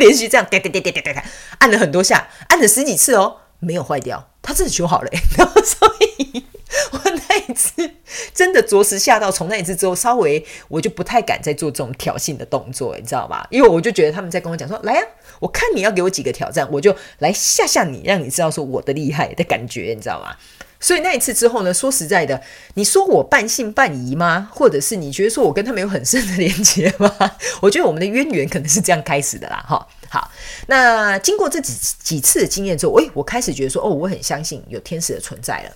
连续这样点点点点点点按了很多下，按了十几次哦，没有坏掉，它真的修好了。然后所以，我那一次真的着实吓到。从那一次之后，稍微我就不太敢再做这种挑衅的动作，你知道吧？因为我就觉得他们在跟我讲说：“来呀、啊，我看你要给我几个挑战，我就来吓吓你，让你知道说我的厉害的感觉，你知道吗？”所以那一次之后呢，说实在的，你说我半信半疑吗？或者是你觉得说我跟他们有很深的连接吗？我觉得我们的渊源可能是这样开始的啦，哈。好，那经过这几几次的经验之后，诶，我开始觉得说，哦，我很相信有天使的存在了。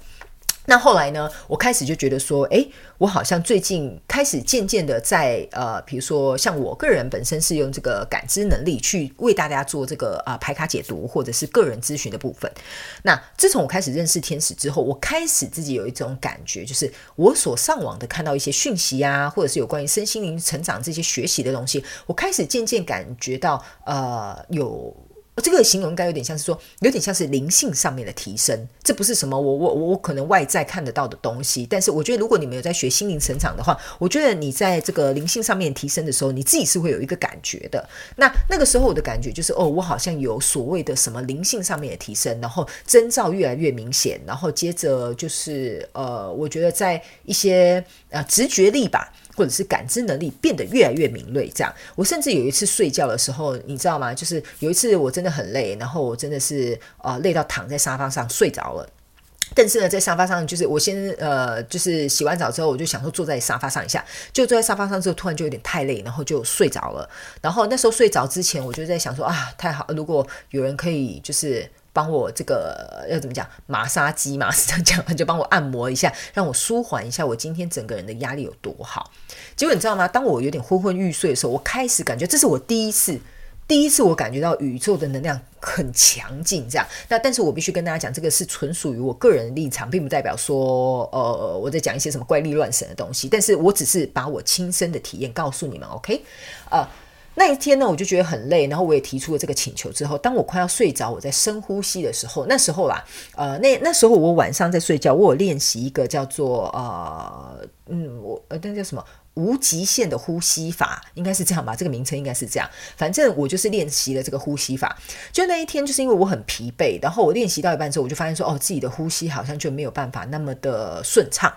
那后来呢，我开始就觉得说，诶，我好像最近开始渐渐的在呃，比如说像我个人本身是用这个感知能力去为大家做这个啊、呃、牌卡解读或者是个人咨询的部分。那自从我开始认识天使之后，我开始自己有一种感觉，就是我所上网的看到一些讯息啊，或者是有关于身心灵成长这些学习的东西，我开始渐渐感觉到呃有。这个形容应该有点像是说，有点像是灵性上面的提升。这不是什么我我我可能外在看得到的东西，但是我觉得如果你没有在学心灵成长的话，我觉得你在这个灵性上面提升的时候，你自己是会有一个感觉的。那那个时候我的感觉就是，哦，我好像有所谓的什么灵性上面的提升，然后征兆越来越明显，然后接着就是呃，我觉得在一些呃直觉力吧。或者是感知能力变得越来越敏锐，这样。我甚至有一次睡觉的时候，你知道吗？就是有一次我真的很累，然后我真的是呃累到躺在沙发上睡着了。但是呢，在沙发上，就是我先呃，就是洗完澡之后，我就想说坐在沙发上一下，就坐在沙发上之后，突然就有点太累，然后就睡着了。然后那时候睡着之前，我就在想说啊，太好，如果有人可以就是。帮我这个要怎么讲？马杀鸡嘛，是这样讲，就帮我按摩一下，让我舒缓一下我今天整个人的压力有多好。结果你知道吗？当我有点昏昏欲睡的时候，我开始感觉这是我第一次，第一次我感觉到宇宙的能量很强劲。这样，那但是我必须跟大家讲，这个是纯属于我个人的立场，并不代表说呃我在讲一些什么怪力乱神的东西。但是我只是把我亲身的体验告诉你们，OK？呃。那一天呢，我就觉得很累，然后我也提出了这个请求之后，当我快要睡着，我在深呼吸的时候，那时候啦，呃，那那时候我晚上在睡觉，我有练习一个叫做呃，嗯，我呃，那叫什么无极限的呼吸法，应该是这样吧？这个名称应该是这样。反正我就是练习了这个呼吸法。就那一天，就是因为我很疲惫，然后我练习到一半之后，我就发现说，哦，自己的呼吸好像就没有办法那么的顺畅。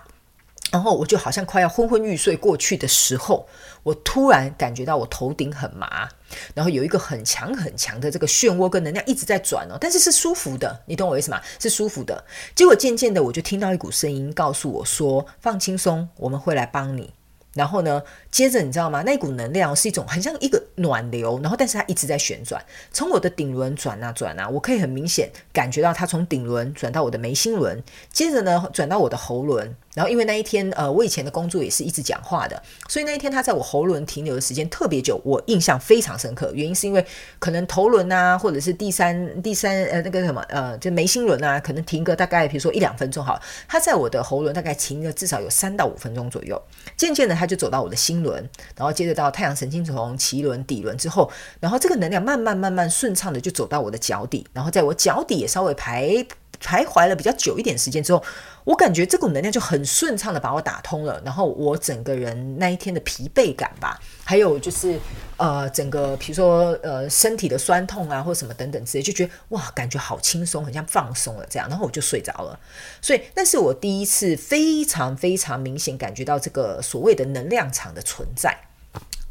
然后我就好像快要昏昏欲睡过去的时候，我突然感觉到我头顶很麻，然后有一个很强很强的这个漩涡跟能量一直在转哦，但是是舒服的，你懂我意思吗？是舒服的。结果渐渐的，我就听到一股声音告诉我说：“放轻松，我们会来帮你。”然后呢，接着你知道吗？那股能量是一种很像一个暖流，然后但是它一直在旋转，从我的顶轮转啊转啊，我可以很明显感觉到它从顶轮转到我的眉心轮，接着呢转到我的喉轮。然后因为那一天，呃，我以前的工作也是一直讲话的，所以那一天他在我喉轮停留的时间特别久，我印象非常深刻。原因是因为可能头轮啊，或者是第三第三呃那个什么呃，就眉心轮啊，可能停个大概比如说一两分钟好了，他在我的喉轮大概停了至少有三到五分钟左右。渐渐的，他就走到我的心轮，然后接着到太阳神经丛、脐轮、底轮之后，然后这个能量慢慢慢慢顺畅的就走到我的脚底，然后在我脚底也稍微排。徘徊了比较久一点时间之后，我感觉这股能量就很顺畅的把我打通了，然后我整个人那一天的疲惫感吧，还有就是呃整个比如说呃身体的酸痛啊或什么等等之类，就觉得哇感觉好轻松，很像放松了这样，然后我就睡着了。所以那是我第一次非常非常明显感觉到这个所谓的能量场的存在。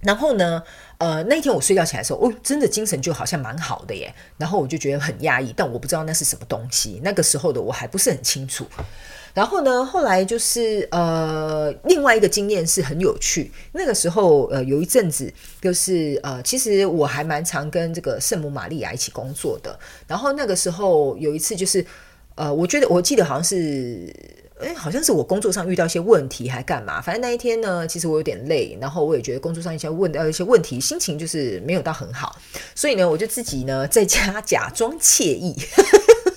然后呢，呃，那一天我睡觉起来的时候，哦，真的精神就好像蛮好的耶。然后我就觉得很压抑，但我不知道那是什么东西。那个时候的我还不是很清楚。然后呢，后来就是呃，另外一个经验是很有趣。那个时候，呃，有一阵子就是呃，其实我还蛮常跟这个圣母玛利亚一起工作的。然后那个时候有一次就是呃，我觉得我记得好像是。诶，好像是我工作上遇到一些问题，还干嘛？反正那一天呢，其实我有点累，然后我也觉得工作上一些问到一些问题，心情就是没有到很好，所以呢，我就自己呢在家假装惬意，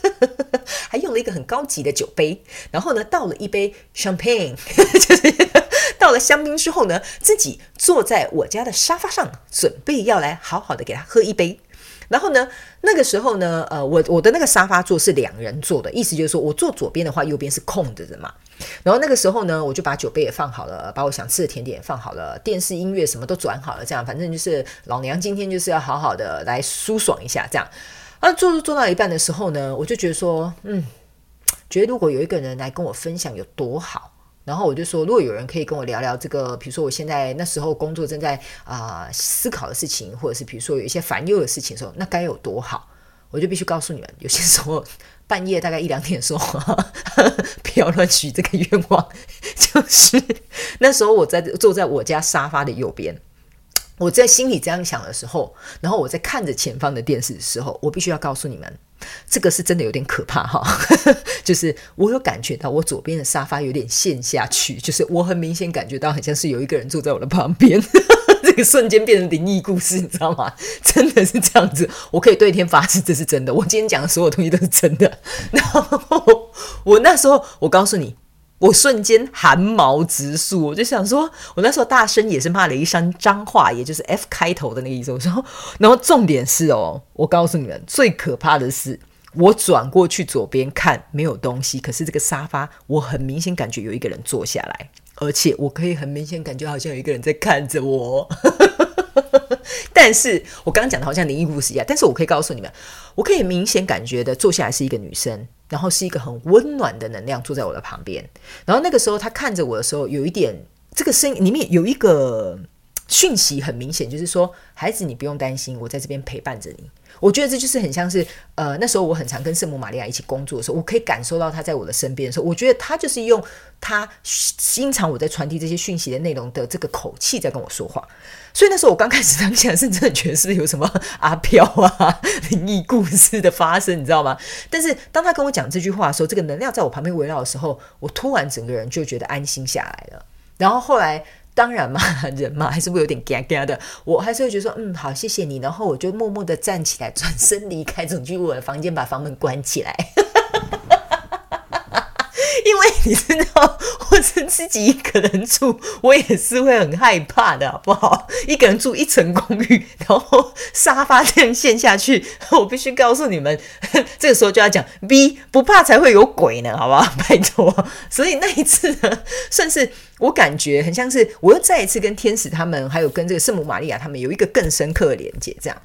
还用了一个很高级的酒杯，然后呢倒了一杯 champagne，就是倒了香槟之后呢，自己坐在我家的沙发上，准备要来好好的给他喝一杯。然后呢，那个时候呢，呃，我我的那个沙发座是两人坐的，意思就是说我坐左边的话，右边是空着的嘛。然后那个时候呢，我就把酒杯也放好了，把我想吃的甜点也放好了，电视音乐什么都转好了，这样反正就是老娘今天就是要好好的来舒爽一下，这样。啊，坐坐坐到一半的时候呢，我就觉得说，嗯，觉得如果有一个人来跟我分享有多好。然后我就说，如果有人可以跟我聊聊这个，比如说我现在那时候工作正在啊、思考的事情，或者是比如说有一些烦忧的事情的时候，那该有多好！我就必须告诉你们，有些时候半夜大概一两点的时候，不要乱许这个愿望。就是那时候我在坐在我家沙发的右边。我在心里这样想的时候，然后我在看着前方的电视的时候，我必须要告诉你们，这个是真的有点可怕哈。就是我有感觉到我左边的沙发有点陷下去，就是我很明显感觉到，好像是有一个人坐在我的旁边。这个瞬间变成灵异故事，你知道吗？真的是这样子，我可以对天发誓，这是真的。我今天讲的所有东西都是真的。然后我那时候，我告诉你。我瞬间寒毛直竖，我就想说，我那时候大声也是骂了一声脏话，也就是 F 开头的那个意思。我说，然后重点是哦，我告诉你们，最可怕的是，我转过去左边看没有东西，可是这个沙发，我很明显感觉有一个人坐下来，而且我可以很明显感觉好像有一个人在看着我。但是我刚刚讲的好像灵异故事一样，但是我可以告诉你们，我可以明显感觉的坐下来是一个女生。然后是一个很温暖的能量坐在我的旁边，然后那个时候他看着我的时候，有一点这个声音里面有一个讯息，很明显就是说，孩子你不用担心，我在这边陪伴着你。我觉得这就是很像是呃那时候我很常跟圣母玛利亚一起工作的时候，我可以感受到他在我的身边的时候，我觉得他就是用他经常我在传递这些讯息的内容的这个口气在跟我说话。所以那时候我刚开始当下是真的觉得是不是有什么阿飘啊灵异故事的发生，你知道吗？但是当他跟我讲这句话的时候，这个能量在我旁边围绕的时候，我突然整个人就觉得安心下来了。然后后来当然嘛，人嘛还是会有点嘎嘎的，我还是会觉得说嗯好谢谢你，然后我就默默的站起来转身离开，走进我的房间把房门关起来。因为你知道，我是自己一个人住，我也是会很害怕的，好不好？一个人住一层公寓，然后沙发这样陷下去，我必须告诉你们，这个时候就要讲 B 不怕才会有鬼呢，好不好？拜托。所以那一次呢，算是我感觉很像是我又再一次跟天使他们，还有跟这个圣母玛利亚他们有一个更深刻的连接，这样。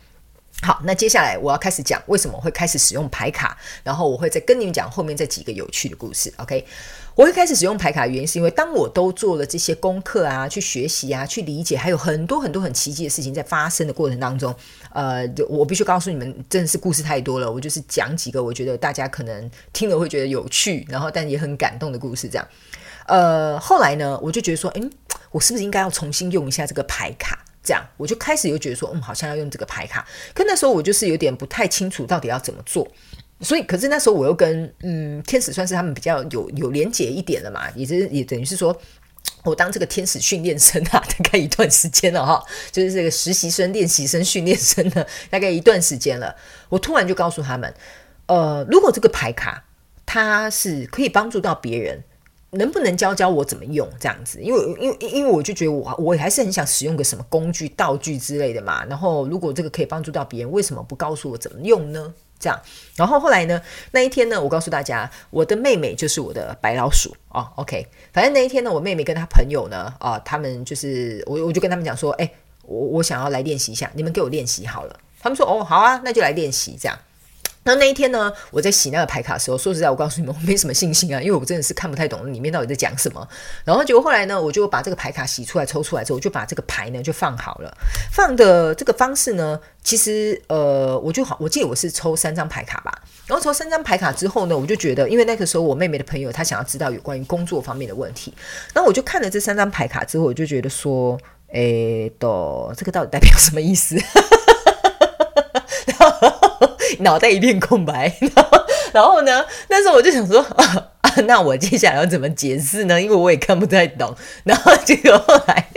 好，那接下来我要开始讲为什么会开始使用牌卡，然后我会再跟你们讲后面这几个有趣的故事。OK，我会开始使用牌卡的原因是因为当我都做了这些功课啊，去学习啊，去理解，还有很多很多很奇迹的事情在发生的过程当中，呃，我必须告诉你们，真的是故事太多了，我就是讲几个我觉得大家可能听了会觉得有趣，然后但也很感动的故事。这样，呃，后来呢，我就觉得说，诶，我是不是应该要重新用一下这个牌卡？这样，我就开始又觉得说，嗯，好像要用这个牌卡。可那时候我就是有点不太清楚到底要怎么做，所以，可是那时候我又跟嗯天使算是他们比较有有连结一点了嘛，也是也等于是说我当这个天使训练生啊，大概一段时间了哈，就是这个实习生、练习生、训练生呢，大概一段时间了。我突然就告诉他们，呃，如果这个牌卡它是可以帮助到别人。能不能教教我怎么用这样子？因为因为因为我就觉得我我还是很想使用个什么工具道具之类的嘛。然后如果这个可以帮助到别人，为什么不告诉我怎么用呢？这样。然后后来呢，那一天呢，我告诉大家，我的妹妹就是我的白老鼠哦。OK，反正那一天呢，我妹妹跟她朋友呢，啊、他们就是我，我就跟他们讲说，哎，我我想要来练习一下，你们给我练习好了。他们说，哦，好啊，那就来练习这样。那那一天呢，我在洗那个牌卡的时候，说实在，我告诉你们，我没什么信心啊，因为我真的是看不太懂里面到底在讲什么。然后结果后来呢，我就把这个牌卡洗出来、抽出来之后，我就把这个牌呢就放好了。放的这个方式呢，其实呃，我就好，我记得我是抽三张牌卡吧。然后抽三张牌卡之后呢，我就觉得，因为那个时候我妹妹的朋友她想要知道有关于工作方面的问题，然后我就看了这三张牌卡之后，我就觉得说，诶，都这个到底代表什么意思？脑袋一片空白，然后，呢？那时候我就想说啊 啊，那我接下来要怎么解释呢？因为我也看不太懂。然后结果后来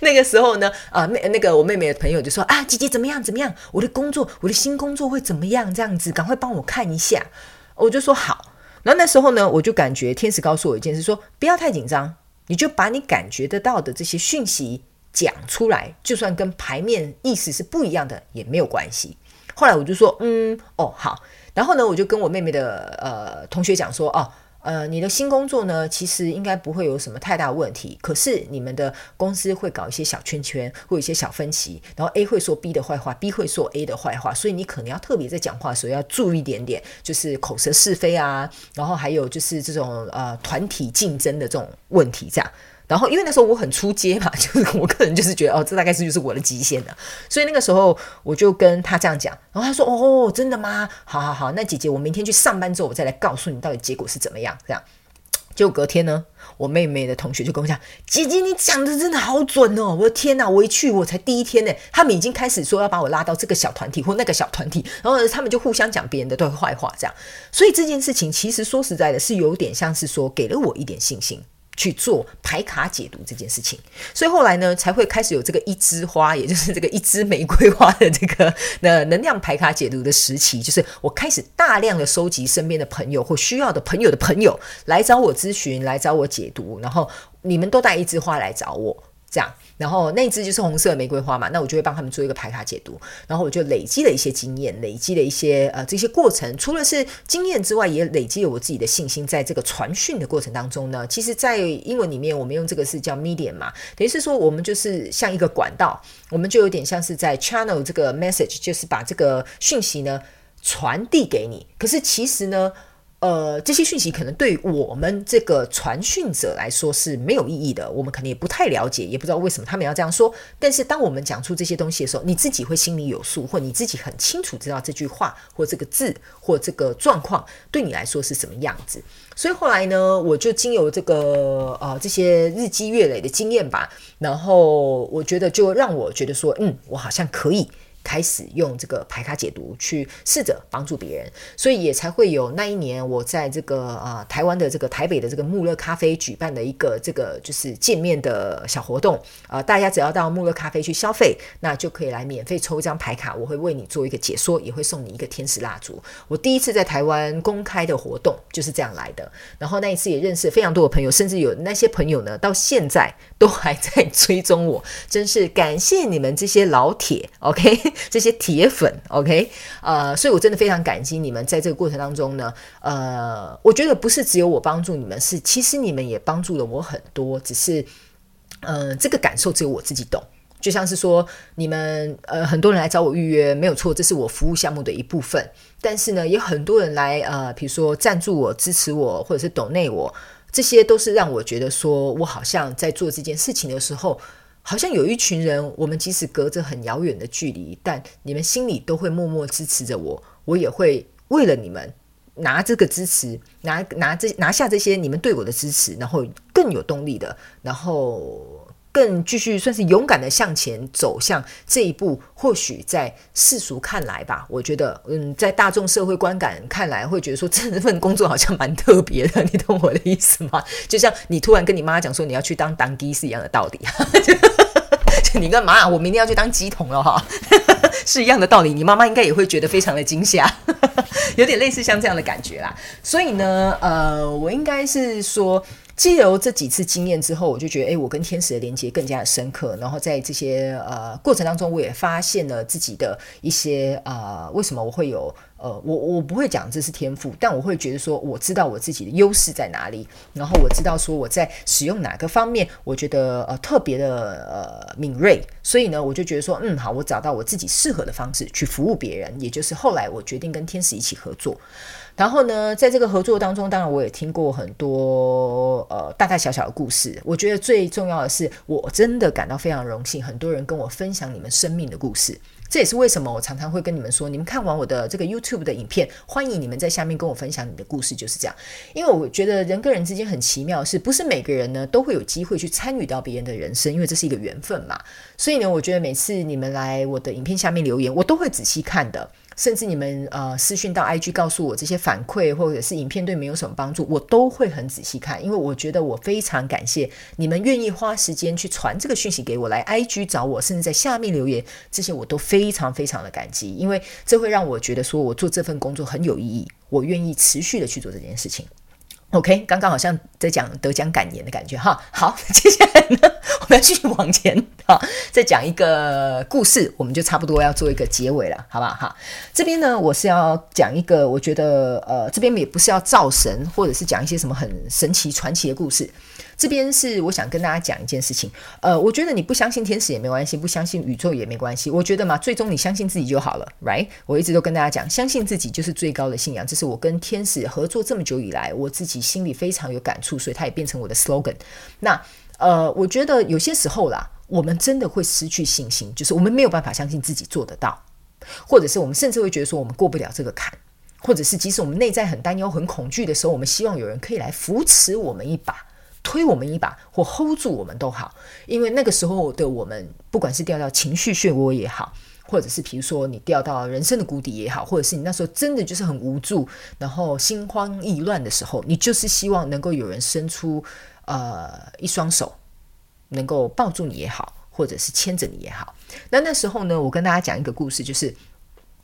那个时候呢，啊，妹那个我妹妹的朋友就说啊，姐姐怎么样怎么样？我的工作，我的新工作会怎么样？这样子，赶快帮我看一下。我就说好。然后那时候呢，我就感觉天使告诉我一件事，说不要太紧张，你就把你感觉得到的这些讯息讲出来，就算跟牌面意思是不一样的也没有关系。后来我就说，嗯，哦，好。然后呢，我就跟我妹妹的呃同学讲说，哦，呃，你的新工作呢，其实应该不会有什么太大问题。可是你们的公司会搞一些小圈圈，会有一些小分歧。然后 A 会说 B 的坏话，B 会说 A 的坏话，所以你可能要特别在讲话的时候要注意一点点，就是口舌是非啊。然后还有就是这种呃团体竞争的这种问题，这样。然后，因为那时候我很出街嘛，就是我个人就是觉得哦，这大概是就是我的极限了。所以那个时候我就跟他这样讲，然后他说：“哦，真的吗？好好好，那姐姐，我明天去上班之后，我再来告诉你到底结果是怎么样。”这样，结果隔天呢，我妹妹的同学就跟我讲：“姐姐，你讲的真的好准哦！”我的天哪，我一去我才第一天呢，他们已经开始说要把我拉到这个小团体或那个小团体，然后他们就互相讲别人的对坏话，这样。所以这件事情其实说实在的，是有点像是说给了我一点信心。去做排卡解读这件事情，所以后来呢，才会开始有这个一枝花，也就是这个一枝玫瑰花的这个 呃能量排卡解读的时期，就是我开始大量的收集身边的朋友或需要的朋友的朋友来找我咨询，来找我解读，然后你们都带一枝花来找我。这样，然后那支就是红色玫瑰花嘛，那我就会帮他们做一个排卡解读，然后我就累积了一些经验，累积了一些呃这些过程，除了是经验之外，也累积了我自己的信心。在这个传讯的过程当中呢，其实，在英文里面我们用这个是叫 medium 嘛，等于是说我们就是像一个管道，我们就有点像是在 channel 这个 message，就是把这个讯息呢传递给你。可是其实呢。呃，这些讯息可能对我们这个传讯者来说是没有意义的，我们可能也不太了解，也不知道为什么他们要这样说。但是，当我们讲出这些东西的时候，你自己会心里有数，或你自己很清楚知道这句话或这个字或这个状况对你来说是什么样子。所以后来呢，我就经由这个呃这些日积月累的经验吧，然后我觉得就让我觉得说，嗯，我好像可以。开始用这个牌卡解读去试着帮助别人，所以也才会有那一年我在这个呃台湾的这个台北的这个慕乐咖啡举办的一个这个就是见面的小活动啊、呃，大家只要到慕乐咖啡去消费，那就可以来免费抽一张牌卡，我会为你做一个解说，也会送你一个天使蜡烛。我第一次在台湾公开的活动就是这样来的，然后那一次也认识非常多的朋友，甚至有那些朋友呢到现在都还在追踪我，真是感谢你们这些老铁，OK。这些铁粉，OK，呃，所以我真的非常感激你们在这个过程当中呢，呃，我觉得不是只有我帮助你们，是其实你们也帮助了我很多，只是，呃，这个感受只有我自己懂。就像是说，你们呃很多人来找我预约，没有错，这是我服务项目的一部分。但是呢，也很多人来呃，比如说赞助我、支持我，或者是抖内我，这些都是让我觉得说我好像在做这件事情的时候。好像有一群人，我们即使隔着很遥远的距离，但你们心里都会默默支持着我，我也会为了你们拿这个支持，拿 拿这拿下这些你们对我的支持，然后更有动力的，然后更继续算是勇敢的向前走向这一步。或许在世俗看来吧，我觉得，嗯，在大众社会观感看来，会觉得说这份工作好像蛮特别的，你懂我的意思吗？就像你突然跟你妈讲说你要去当当机是一样的道理。你干嘛？我明天要去当鸡童了哈，是一样的道理。你妈妈应该也会觉得非常的惊吓，有点类似像这样的感觉啦。所以呢，呃，我应该是说，借由这几次经验之后，我就觉得，诶，我跟天使的连接更加的深刻。然后在这些呃过程当中，我也发现了自己的一些、呃，为什么我会有呃，我我不会讲这是天赋，但我会觉得说，我知道我自己的优势在哪里，然后我知道说我在使用哪个方面，我觉得呃特别的呃敏锐。所以呢，我就觉得说，嗯，好，我找到我自己适合的方式去服务别人，也就是后来我决定跟天使一起合作。然后呢，在这个合作当中，当然我也听过很多呃大大小小的故事。我觉得最重要的是，我真的感到非常荣幸，很多人跟我分享你们生命的故事。这也是为什么我常常会跟你们说，你们看完我的这个 YouTube 的影片，欢迎你们在下面跟我分享你的故事，就是这样。因为我觉得人跟人之间很奇妙，是不是每个人呢都会有机会去参与到别人的人生？因为这是一个缘分嘛。所以呢，我觉得每次你们来我的影片下面留言，我都会仔细看的。甚至你们呃私讯到 IG 告诉我这些反馈，或者是影片对你们有什么帮助，我都会很仔细看，因为我觉得我非常感谢你们愿意花时间去传这个讯息给我，来 IG 找我，甚至在下面留言，这些我都非常非常的感激，因为这会让我觉得说我做这份工作很有意义，我愿意持续的去做这件事情。OK，刚刚好像在讲得奖感言的感觉哈。好，接下来呢，我们要继续往前哈，再讲一个故事，我们就差不多要做一个结尾了，好不好？哈，这边呢，我是要讲一个，我觉得呃，这边也不是要造神，或者是讲一些什么很神奇传奇的故事。这边是我想跟大家讲一件事情，呃，我觉得你不相信天使也没关系，不相信宇宙也没关系。我觉得嘛，最终你相信自己就好了，right？我一直都跟大家讲，相信自己就是最高的信仰。这是我跟天使合作这么久以来，我自己心里非常有感触，所以它也变成我的 slogan。那呃，我觉得有些时候啦，我们真的会失去信心，就是我们没有办法相信自己做得到，或者是我们甚至会觉得说我们过不了这个坎，或者是即使我们内在很担忧、很恐惧的时候，我们希望有人可以来扶持我们一把。推我们一把，或 hold 住我们都好，因为那个时候的我们，不管是掉到情绪漩涡也好，或者是比如说你掉到人生的谷底也好，或者是你那时候真的就是很无助，然后心慌意乱的时候，你就是希望能够有人伸出呃一双手，能够抱住你也好，或者是牵着你也好。那那时候呢，我跟大家讲一个故事，就是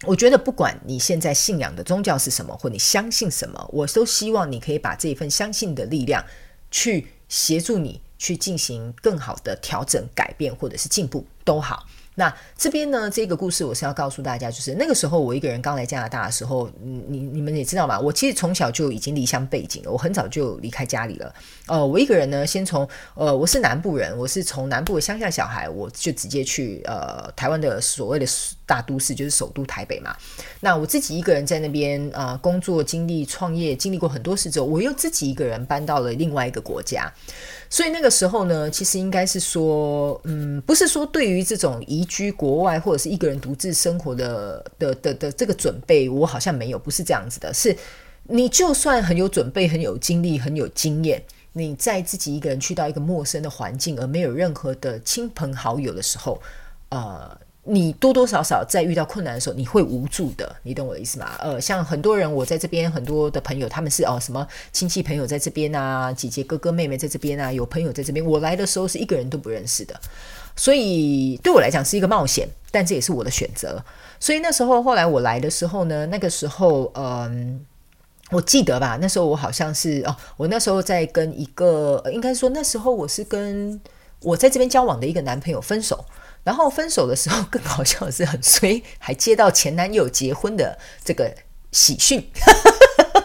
我觉得不管你现在信仰的宗教是什么，或你相信什么，我都希望你可以把这份相信的力量。去协助你去进行更好的调整、改变或者是进步都好。那这边呢，这个故事我是要告诉大家，就是那个时候我一个人刚来加拿大的时候，你你们也知道嘛，我其实从小就已经离乡背井了，我很早就离开家里了。呃，我一个人呢，先从呃，我是南部人，我是从南部的乡下小孩，我就直接去呃台湾的所谓的大都市，就是首都台北嘛。那我自己一个人在那边啊、呃、工作、经历创业，经历过很多事之后，我又自己一个人搬到了另外一个国家。所以那个时候呢，其实应该是说，嗯，不是说对于这种移居国外或者是一个人独自生活的的的的这个准备，我好像没有，不是这样子的。是，你就算很有准备、很有经历、很有经验，你在自己一个人去到一个陌生的环境，而没有任何的亲朋好友的时候，呃。你多多少少在遇到困难的时候，你会无助的，你懂我的意思吗？呃，像很多人，我在这边很多的朋友，他们是哦什么亲戚朋友在这边啊，姐姐哥哥妹妹在这边啊，有朋友在这边。我来的时候是一个人都不认识的，所以对我来讲是一个冒险，但这也是我的选择。所以那时候后来我来的时候呢，那个时候嗯，我记得吧，那时候我好像是哦，我那时候在跟一个，应该说那时候我是跟我在这边交往的一个男朋友分手。然后分手的时候，更好笑的是很衰，还接到前男友结婚的这个喜讯，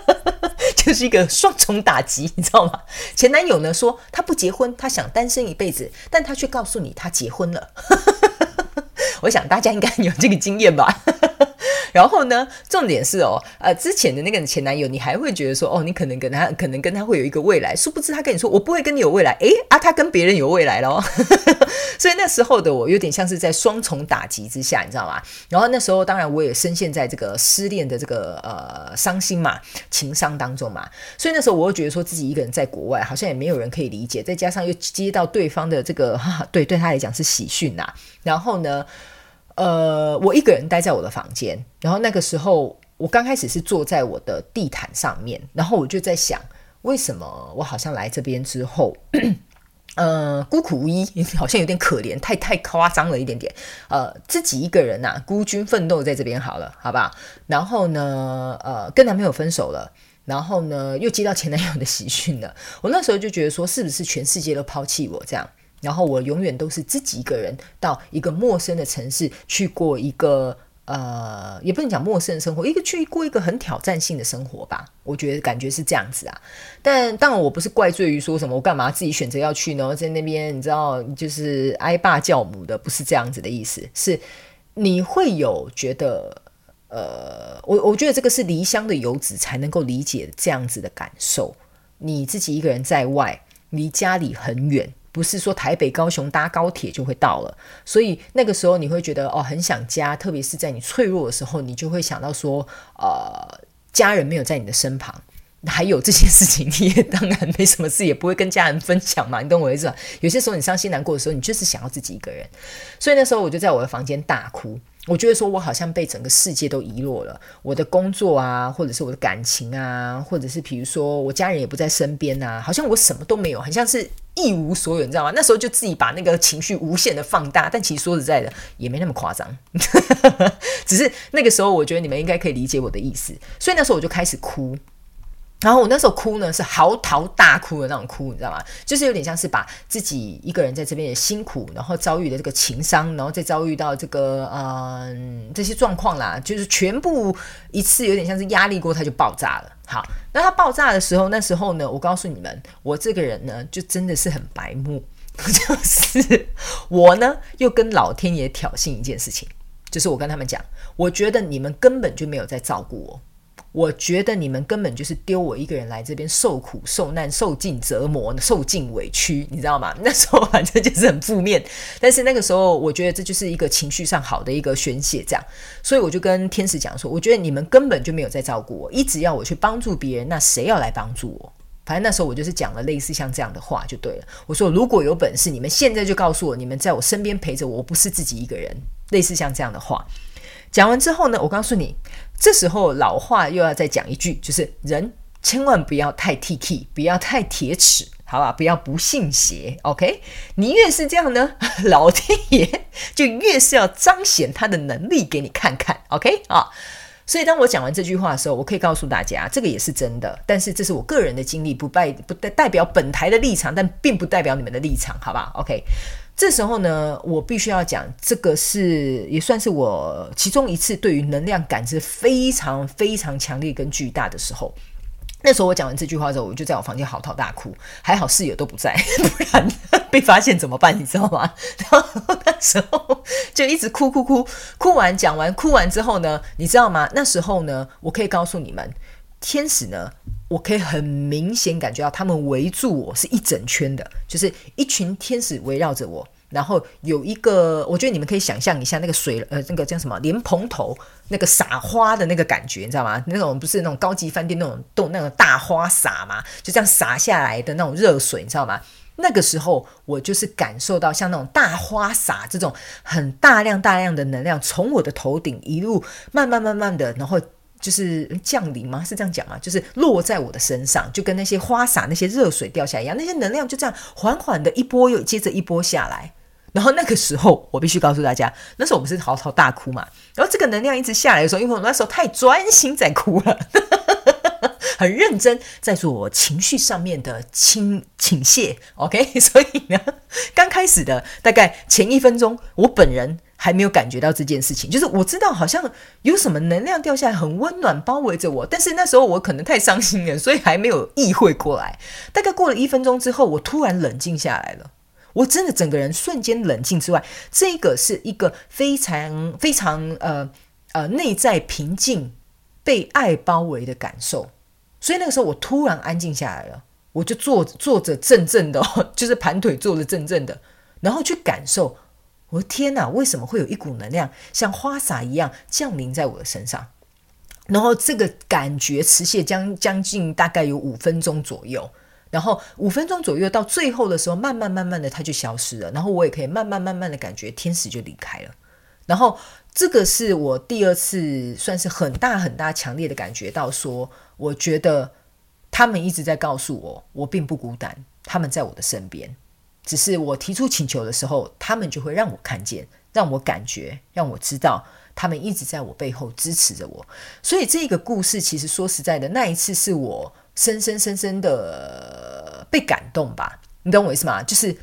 就是一个双重打击，你知道吗？前男友呢说他不结婚，他想单身一辈子，但他却告诉你他结婚了。我想大家应该有这个经验吧。然后呢，重点是哦，呃，之前的那个前男友，你还会觉得说，哦，你可能跟他，可能跟他会有一个未来。殊不知他跟你说，我不会跟你有未来。诶啊，他跟别人有未来咯。所以那时候的我，有点像是在双重打击之下，你知道吗？然后那时候，当然我也深陷在这个失恋的这个呃伤心嘛、情伤当中嘛。所以那时候我又觉得说自己一个人在国外，好像也没有人可以理解。再加上又接到对方的这个，哈，对，对他来讲是喜讯呐。然后呢，呃，我一个人待在我的房间，然后那个时候我刚开始是坐在我的地毯上面，然后我就在想，为什么我好像来这边之后，呃，孤苦无依，好像有点可怜，太太夸张了一点点，呃，自己一个人呐、孤军奋斗在这边好了，好不好？然后呢，呃，跟男朋友分手了。然后呢又接到前男友的喜讯了。我那时候就觉得说，是不是全世界都抛弃我这样？然后我永远都是自己一个人到一个陌生的城市去过一个。呃，也不能讲陌生的生活，一个去过一个很挑战性的生活吧。我觉得感觉是这样子啊。但当然，我不是怪罪于说什么我干嘛自己选择要去呢？在那边你知道，就是挨爸叫母的，不是这样子的意思。是你会有觉得，呃，我我觉得这个是离乡的游子才能够理解这样子的感受。你自己一个人在外，离家里很远。不是说台北、高雄搭高铁就会到了，所以那个时候你会觉得哦，很想家，特别是在你脆弱的时候，你就会想到说，呃，家人没有在你的身旁，还有这些事情，你也当然没什么事，也不会跟家人分享嘛，你懂我意思吧？有些时候你伤心难过的时候，你就是想要自己一个人，所以那时候我就在我的房间大哭。我觉得说，我好像被整个世界都遗落了，我的工作啊，或者是我的感情啊，或者是比如说我家人也不在身边呐，好像我什么都没有，好像是一无所有，你知道吗？那时候就自己把那个情绪无限的放大，但其实说实在的，也没那么夸张，只是那个时候我觉得你们应该可以理解我的意思，所以那时候我就开始哭。然后我那时候哭呢，是嚎啕大哭的那种哭，你知道吗？就是有点像是把自己一个人在这边的辛苦，然后遭遇的这个情伤，然后再遭遇到这个嗯这些状况啦，就是全部一次有点像是压力锅，它就爆炸了。好，那它爆炸的时候，那时候呢，我告诉你们，我这个人呢，就真的是很白目，就是我呢又跟老天爷挑衅一件事情，就是我跟他们讲，我觉得你们根本就没有在照顾我。我觉得你们根本就是丢我一个人来这边受苦受难、受尽折磨、受尽委屈，你知道吗？那时候反正就是很负面，但是那个时候我觉得这就是一个情绪上好的一个宣泄，这样，所以我就跟天使讲说，我觉得你们根本就没有在照顾我，一直要我去帮助别人，那谁要来帮助我？反正那时候我就是讲了类似像这样的话就对了。我说如果有本事，你们现在就告诉我，你们在我身边陪着我，我不是自己一个人，类似像这样的话。讲完之后呢，我告诉你，这时候老话又要再讲一句，就是人千万不要太 T K，不要太铁齿，好吧？不要不信邪，OK？你越是这样呢，老天爷就越是要彰显他的能力给你看看，OK？啊，所以当我讲完这句话的时候，我可以告诉大家，这个也是真的，但是这是我个人的经历，不代不代代表本台的立场，但并不代表你们的立场，好吧？OK？这时候呢，我必须要讲，这个是也算是我其中一次对于能量感知非常非常强烈跟巨大的时候。那时候我讲完这句话之后，我就在我房间嚎啕大哭，还好室友都不在，不然被发现怎么办？你知道吗？然后那时候就一直哭哭哭，哭完讲完哭完之后呢，你知道吗？那时候呢，我可以告诉你们，天使呢。我可以很明显感觉到他们围住我是一整圈的，就是一群天使围绕着我，然后有一个，我觉得你们可以想象一下那个水，呃，那个叫什么莲蓬头，那个洒花的那个感觉，你知道吗？那种不是那种高级饭店那种动那种大花洒嘛，就这样洒下来的那种热水，你知道吗？那个时候我就是感受到像那种大花洒这种很大量大量的能量从我的头顶一路慢慢慢慢的，然后。就是降临吗？是这样讲吗？就是落在我的身上，就跟那些花洒、那些热水掉下来一样，那些能量就这样缓缓的一波又接着一波下来。然后那个时候，我必须告诉大家，那时候我们是嚎啕大哭嘛。然后这个能量一直下来的时候，因为我那时候太专心在哭了，很认真在做情绪上面的倾倾泻。OK，所以呢，刚开始的大概前一分钟，我本人。还没有感觉到这件事情，就是我知道好像有什么能量掉下来，很温暖包围着我。但是那时候我可能太伤心了，所以还没有意会过来。大概过了一分钟之后，我突然冷静下来了。我真的整个人瞬间冷静之外，这个是一个非常非常呃呃内在平静、被爱包围的感受。所以那个时候我突然安静下来了，我就坐坐着正正的，就是盘腿坐着正正的，然后去感受。我的天哪！为什么会有一股能量像花洒一样降临在我的身上？然后这个感觉持续将将近大概有五分钟左右，然后五分钟左右到最后的时候，慢慢慢慢的它就消失了。然后我也可以慢慢慢慢的感觉天使就离开了。然后这个是我第二次算是很大很大强烈的感觉到说，我觉得他们一直在告诉我，我并不孤单，他们在我的身边。只是我提出请求的时候，他们就会让我看见，让我感觉，让我知道他们一直在我背后支持着我。所以这个故事其实说实在的，那一次是我深深深深的被感动吧。你懂我意思吗？就是，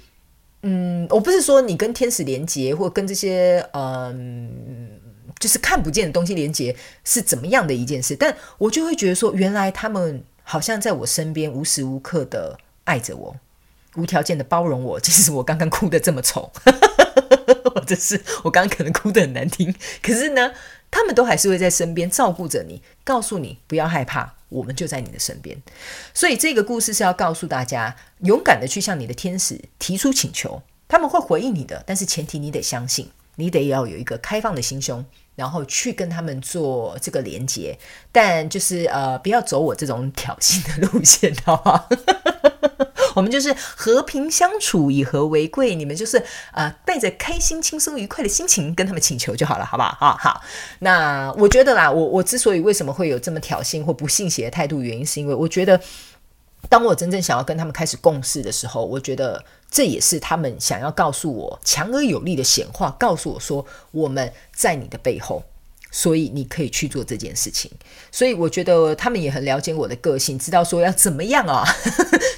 嗯，我不是说你跟天使连接，或跟这些嗯，就是看不见的东西连接是怎么样的一件事，但我就会觉得说，原来他们好像在我身边，无时无刻的爱着我。无条件的包容我，即使我刚刚哭得这么丑，或者是我刚刚可能哭得很难听，可是呢，他们都还是会在身边照顾着你，告诉你不要害怕，我们就在你的身边。所以这个故事是要告诉大家，勇敢的去向你的天使提出请求，他们会回应你的，但是前提你得相信，你得要有一个开放的心胸，然后去跟他们做这个连接，但就是呃，不要走我这种挑衅的路线，好不好？我们就是和平相处，以和为贵。你们就是呃，带着开心、轻松、愉快的心情跟他们请求就好了，好不好？好，好。那我觉得啦，我我之所以为什么会有这么挑衅或不信邪的态度，原因是因为我觉得，当我真正想要跟他们开始共事的时候，我觉得这也是他们想要告诉我强而有力的显化，告诉我说我们在你的背后。所以你可以去做这件事情，所以我觉得他们也很了解我的个性，知道说要怎么样啊，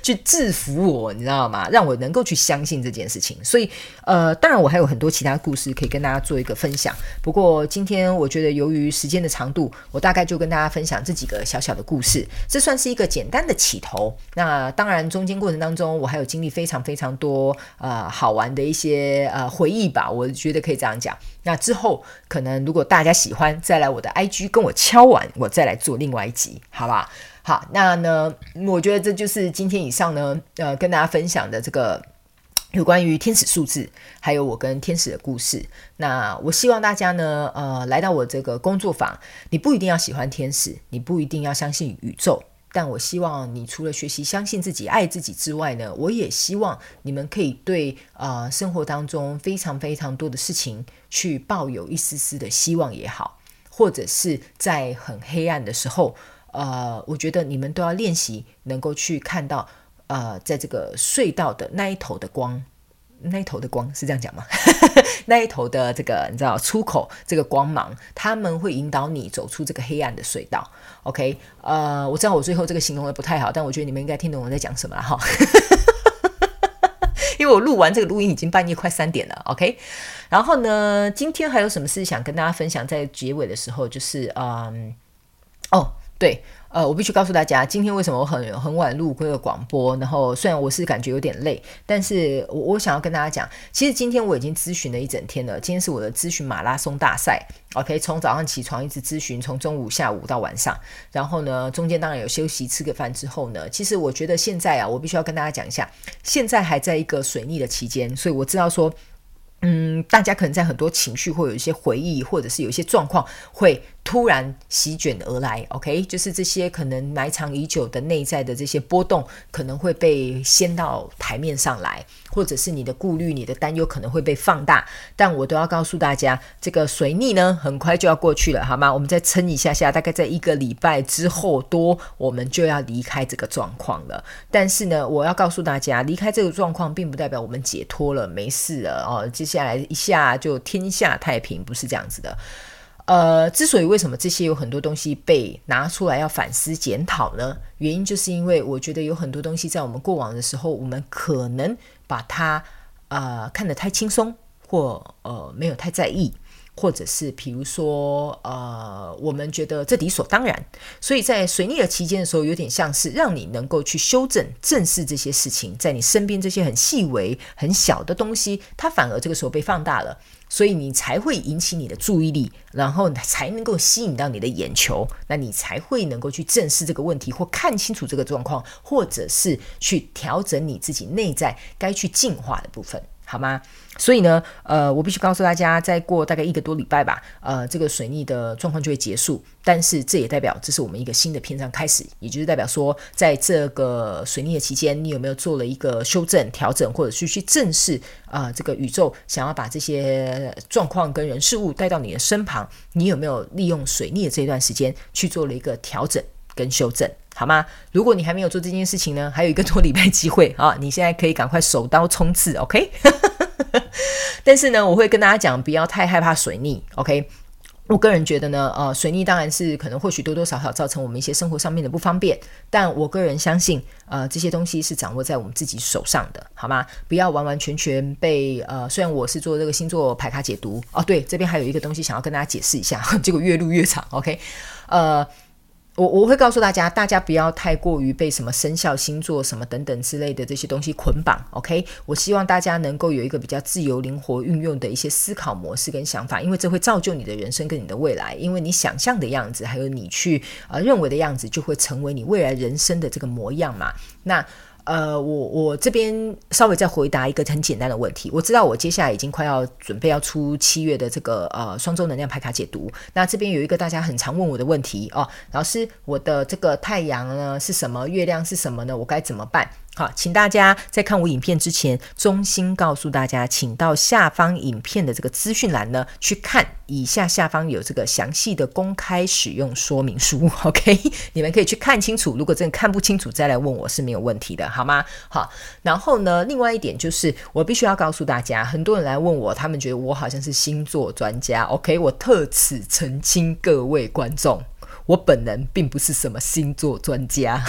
去制服我，你知道吗？让我能够去相信这件事情。所以，呃，当然我还有很多其他故事可以跟大家做一个分享。不过今天我觉得由于时间的长度，我大概就跟大家分享这几个小小的故事，这算是一个简单的起头。那当然中间过程当中，我还有经历非常非常多呃好玩的一些呃回忆吧，我觉得可以这样讲。那之后可能如果大家喜欢，再来我的 IG 跟我敲完，我再来做另外一集，好不好？好，那呢，我觉得这就是今天以上呢，呃，跟大家分享的这个有关于天使数字，还有我跟天使的故事。那我希望大家呢，呃，来到我这个工作坊，你不一定要喜欢天使，你不一定要相信宇宙。但我希望你除了学习相信自己、爱自己之外呢，我也希望你们可以对呃生活当中非常非常多的事情去抱有一丝丝的希望也好，或者是在很黑暗的时候，呃，我觉得你们都要练习能够去看到呃，在这个隧道的那一头的光。那一头的光是这样讲吗？那一头的这个你知道出口这个光芒，他们会引导你走出这个黑暗的隧道。OK，呃，我知道我最后这个形容的不太好，但我觉得你们应该听懂我在讲什么了哈。因为我录完这个录音已经半夜快三点了。OK，然后呢，今天还有什么事想跟大家分享？在结尾的时候，就是嗯，哦，对。呃，我必须告诉大家，今天为什么我很很晚录这个广播？然后虽然我是感觉有点累，但是我我想要跟大家讲，其实今天我已经咨询了一整天了。今天是我的咨询马拉松大赛，OK，从早上起床一直咨询，从中午、下午到晚上，然后呢，中间当然有休息吃个饭之后呢，其实我觉得现在啊，我必须要跟大家讲一下，现在还在一个水逆的期间，所以我知道说。嗯，大家可能在很多情绪或有一些回忆，或者是有一些状况会突然席卷而来。OK，就是这些可能埋藏已久的内在的这些波动，可能会被掀到台面上来，或者是你的顾虑、你的担忧可能会被放大。但我都要告诉大家，这个水逆呢，很快就要过去了，好吗？我们再撑一下下，大概在一个礼拜之后多，我们就要离开这个状况了。但是呢，我要告诉大家，离开这个状况，并不代表我们解脱了、没事了哦。接下来一下就天下太平，不是这样子的。呃，之所以为什么这些有很多东西被拿出来要反思检讨呢？原因就是因为我觉得有很多东西在我们过往的时候，我们可能把它呃看得太轻松，或呃没有太在意。或者是比如说，呃，我们觉得这理所当然，所以在水逆的期间的时候，有点像是让你能够去修正、正视这些事情，在你身边这些很细微、很小的东西，它反而这个时候被放大了，所以你才会引起你的注意力，然后才能够吸引到你的眼球，那你才会能够去正视这个问题，或看清楚这个状况，或者是去调整你自己内在该去进化的部分。好吗？所以呢，呃，我必须告诉大家，再过大概一个多礼拜吧，呃，这个水逆的状况就会结束。但是这也代表这是我们一个新的篇章开始，也就是代表说，在这个水逆的期间，你有没有做了一个修正、调整，或者是去正视啊、呃，这个宇宙想要把这些状况跟人事物带到你的身旁？你有没有利用水逆的这段时间去做了一个调整跟修正？好吗？如果你还没有做这件事情呢，还有一个多礼拜机会啊！你现在可以赶快手刀冲刺，OK？但是呢，我会跟大家讲，不要太害怕水逆，OK？我个人觉得呢，呃，水逆当然是可能或许多多少少造成我们一些生活上面的不方便，但我个人相信，呃，这些东西是掌握在我们自己手上的，好吗？不要完完全全被呃，虽然我是做这个星座牌卡解读哦，对，这边还有一个东西想要跟大家解释一下，结果越录越长，OK，呃。我我会告诉大家，大家不要太过于被什么生肖星座什么等等之类的这些东西捆绑，OK？我希望大家能够有一个比较自由灵活运用的一些思考模式跟想法，因为这会造就你的人生跟你的未来。因为你想象的样子，还有你去呃认为的样子，就会成为你未来人生的这个模样嘛。那。呃，我我这边稍微再回答一个很简单的问题。我知道我接下来已经快要准备要出七月的这个呃双周能量牌卡解读。那这边有一个大家很常问我的问题哦，老师，我的这个太阳呢是什么？月亮是什么呢？我该怎么办？好，请大家在看我影片之前，衷心告诉大家，请到下方影片的这个资讯栏呢，去看以下下方有这个详细的公开使用说明书。OK，你们可以去看清楚。如果真的看不清楚，再来问我是没有问题的，好吗？好，然后呢，另外一点就是，我必须要告诉大家，很多人来问我，他们觉得我好像是星座专家。OK，我特此澄清各位观众，我本人并不是什么星座专家。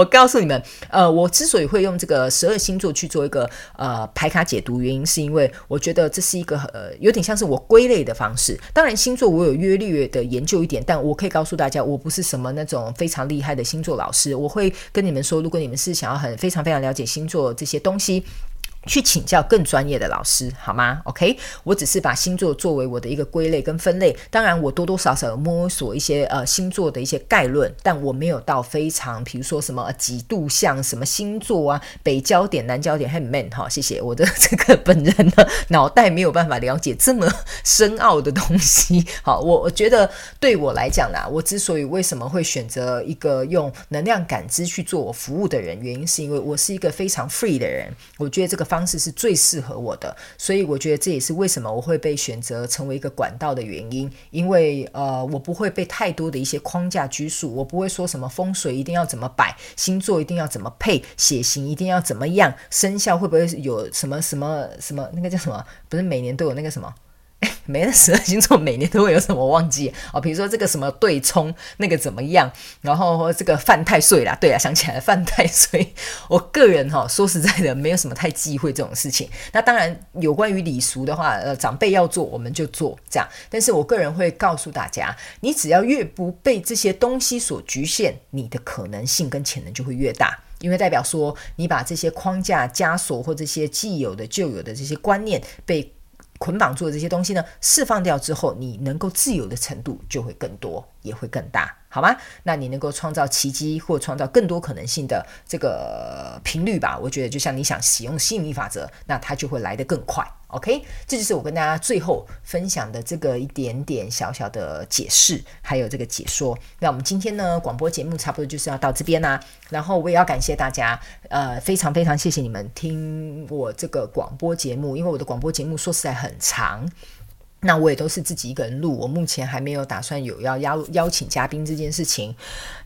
我告诉你们，呃，我之所以会用这个十二星座去做一个呃排卡解读，原因是因为我觉得这是一个呃有点像是我归类的方式。当然，星座我有约略的研究一点，但我可以告诉大家，我不是什么那种非常厉害的星座老师。我会跟你们说，如果你们是想要很非常非常了解星座这些东西。去请教更专业的老师，好吗？OK，我只是把星座作为我的一个归类跟分类。当然，我多多少少有摸索一些呃星座的一些概论，但我没有到非常，比如说什么几度像什么星座啊，北焦点、南焦点，很 man 哈。谢谢我的这个本人的脑袋没有办法了解这么深奥的东西。好，我我觉得对我来讲啦，我之所以为什么会选择一个用能量感知去做我服务的人，原因是因为我是一个非常 free 的人。我觉得这个。方式是最适合我的，所以我觉得这也是为什么我会被选择成为一个管道的原因。因为呃，我不会被太多的一些框架拘束，我不会说什么风水一定要怎么摆，星座一定要怎么配，血型一定要怎么样，生肖会不会有什么什么什么那个叫什么？不是每年都有那个什么？每个十二星座每年都会有什么忘记哦？比如说这个什么对冲那个怎么样？然后这个犯太岁啦，对啊，想起来犯太岁。我个人哈、说实在的，没有什么太忌讳这种事情。那当然有关于礼俗的话，呃，长辈要做我们就做这样。但是我个人会告诉大家，你只要越不被这些东西所局限，你的可能性跟潜能就会越大，因为代表说你把这些框架、枷锁或这些既有的、旧有的这些观念被。捆绑住的这些东西呢，释放掉之后，你能够自由的程度就会更多，也会更大。好吗？那你能够创造奇迹或创造更多可能性的这个频率吧？我觉得就像你想使用吸引力法则，那它就会来得更快。OK，这就是我跟大家最后分享的这个一点点小小的解释，还有这个解说。那我们今天呢，广播节目差不多就是要到这边啦、然后我也要感谢大家，呃，非常非常谢谢你们听我这个广播节目，因为我的广播节目说实在很长。那我也都是自己一个人录，我目前还没有打算有要邀邀请嘉宾这件事情。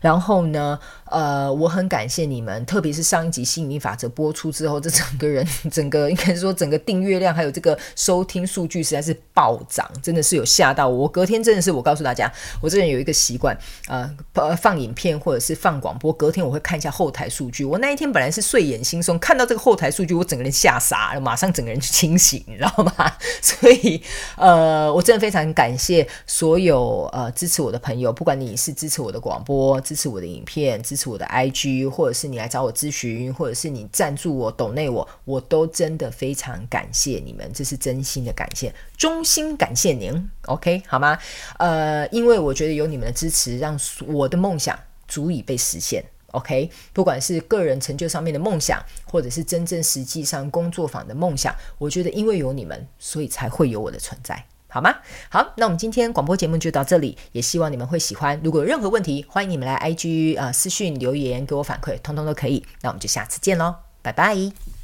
然后呢，呃，我很感谢你们，特别是上一集吸引力法则播出之后，这整个人整个应该是说整个订阅量还有这个收听数据实在是暴涨，真的是有吓到我。我隔天真的是我告诉大家，我这人有一个习惯，呃，放影片或者是放广播，隔天我会看一下后台数据。我那一天本来是睡眼惺忪，看到这个后台数据，我整个人吓傻了，马上整个人就清醒，你知道吗？所以，呃。呃，我真的非常感谢所有呃支持我的朋友，不管你是支持我的广播、支持我的影片、支持我的 IG，或者是你来找我咨询，或者是你赞助我、抖内我，我都真的非常感谢你们，这是真心的感谢，衷心感谢您。OK，好吗？呃，因为我觉得有你们的支持，让我的梦想足以被实现。OK，不管是个人成就上面的梦想，或者是真正实际上工作坊的梦想，我觉得因为有你们，所以才会有我的存在。好吗？好，那我们今天广播节目就到这里，也希望你们会喜欢。如果有任何问题，欢迎你们来 IG 啊、私讯留言给我反馈，通通都可以。那我们就下次见喽，拜拜。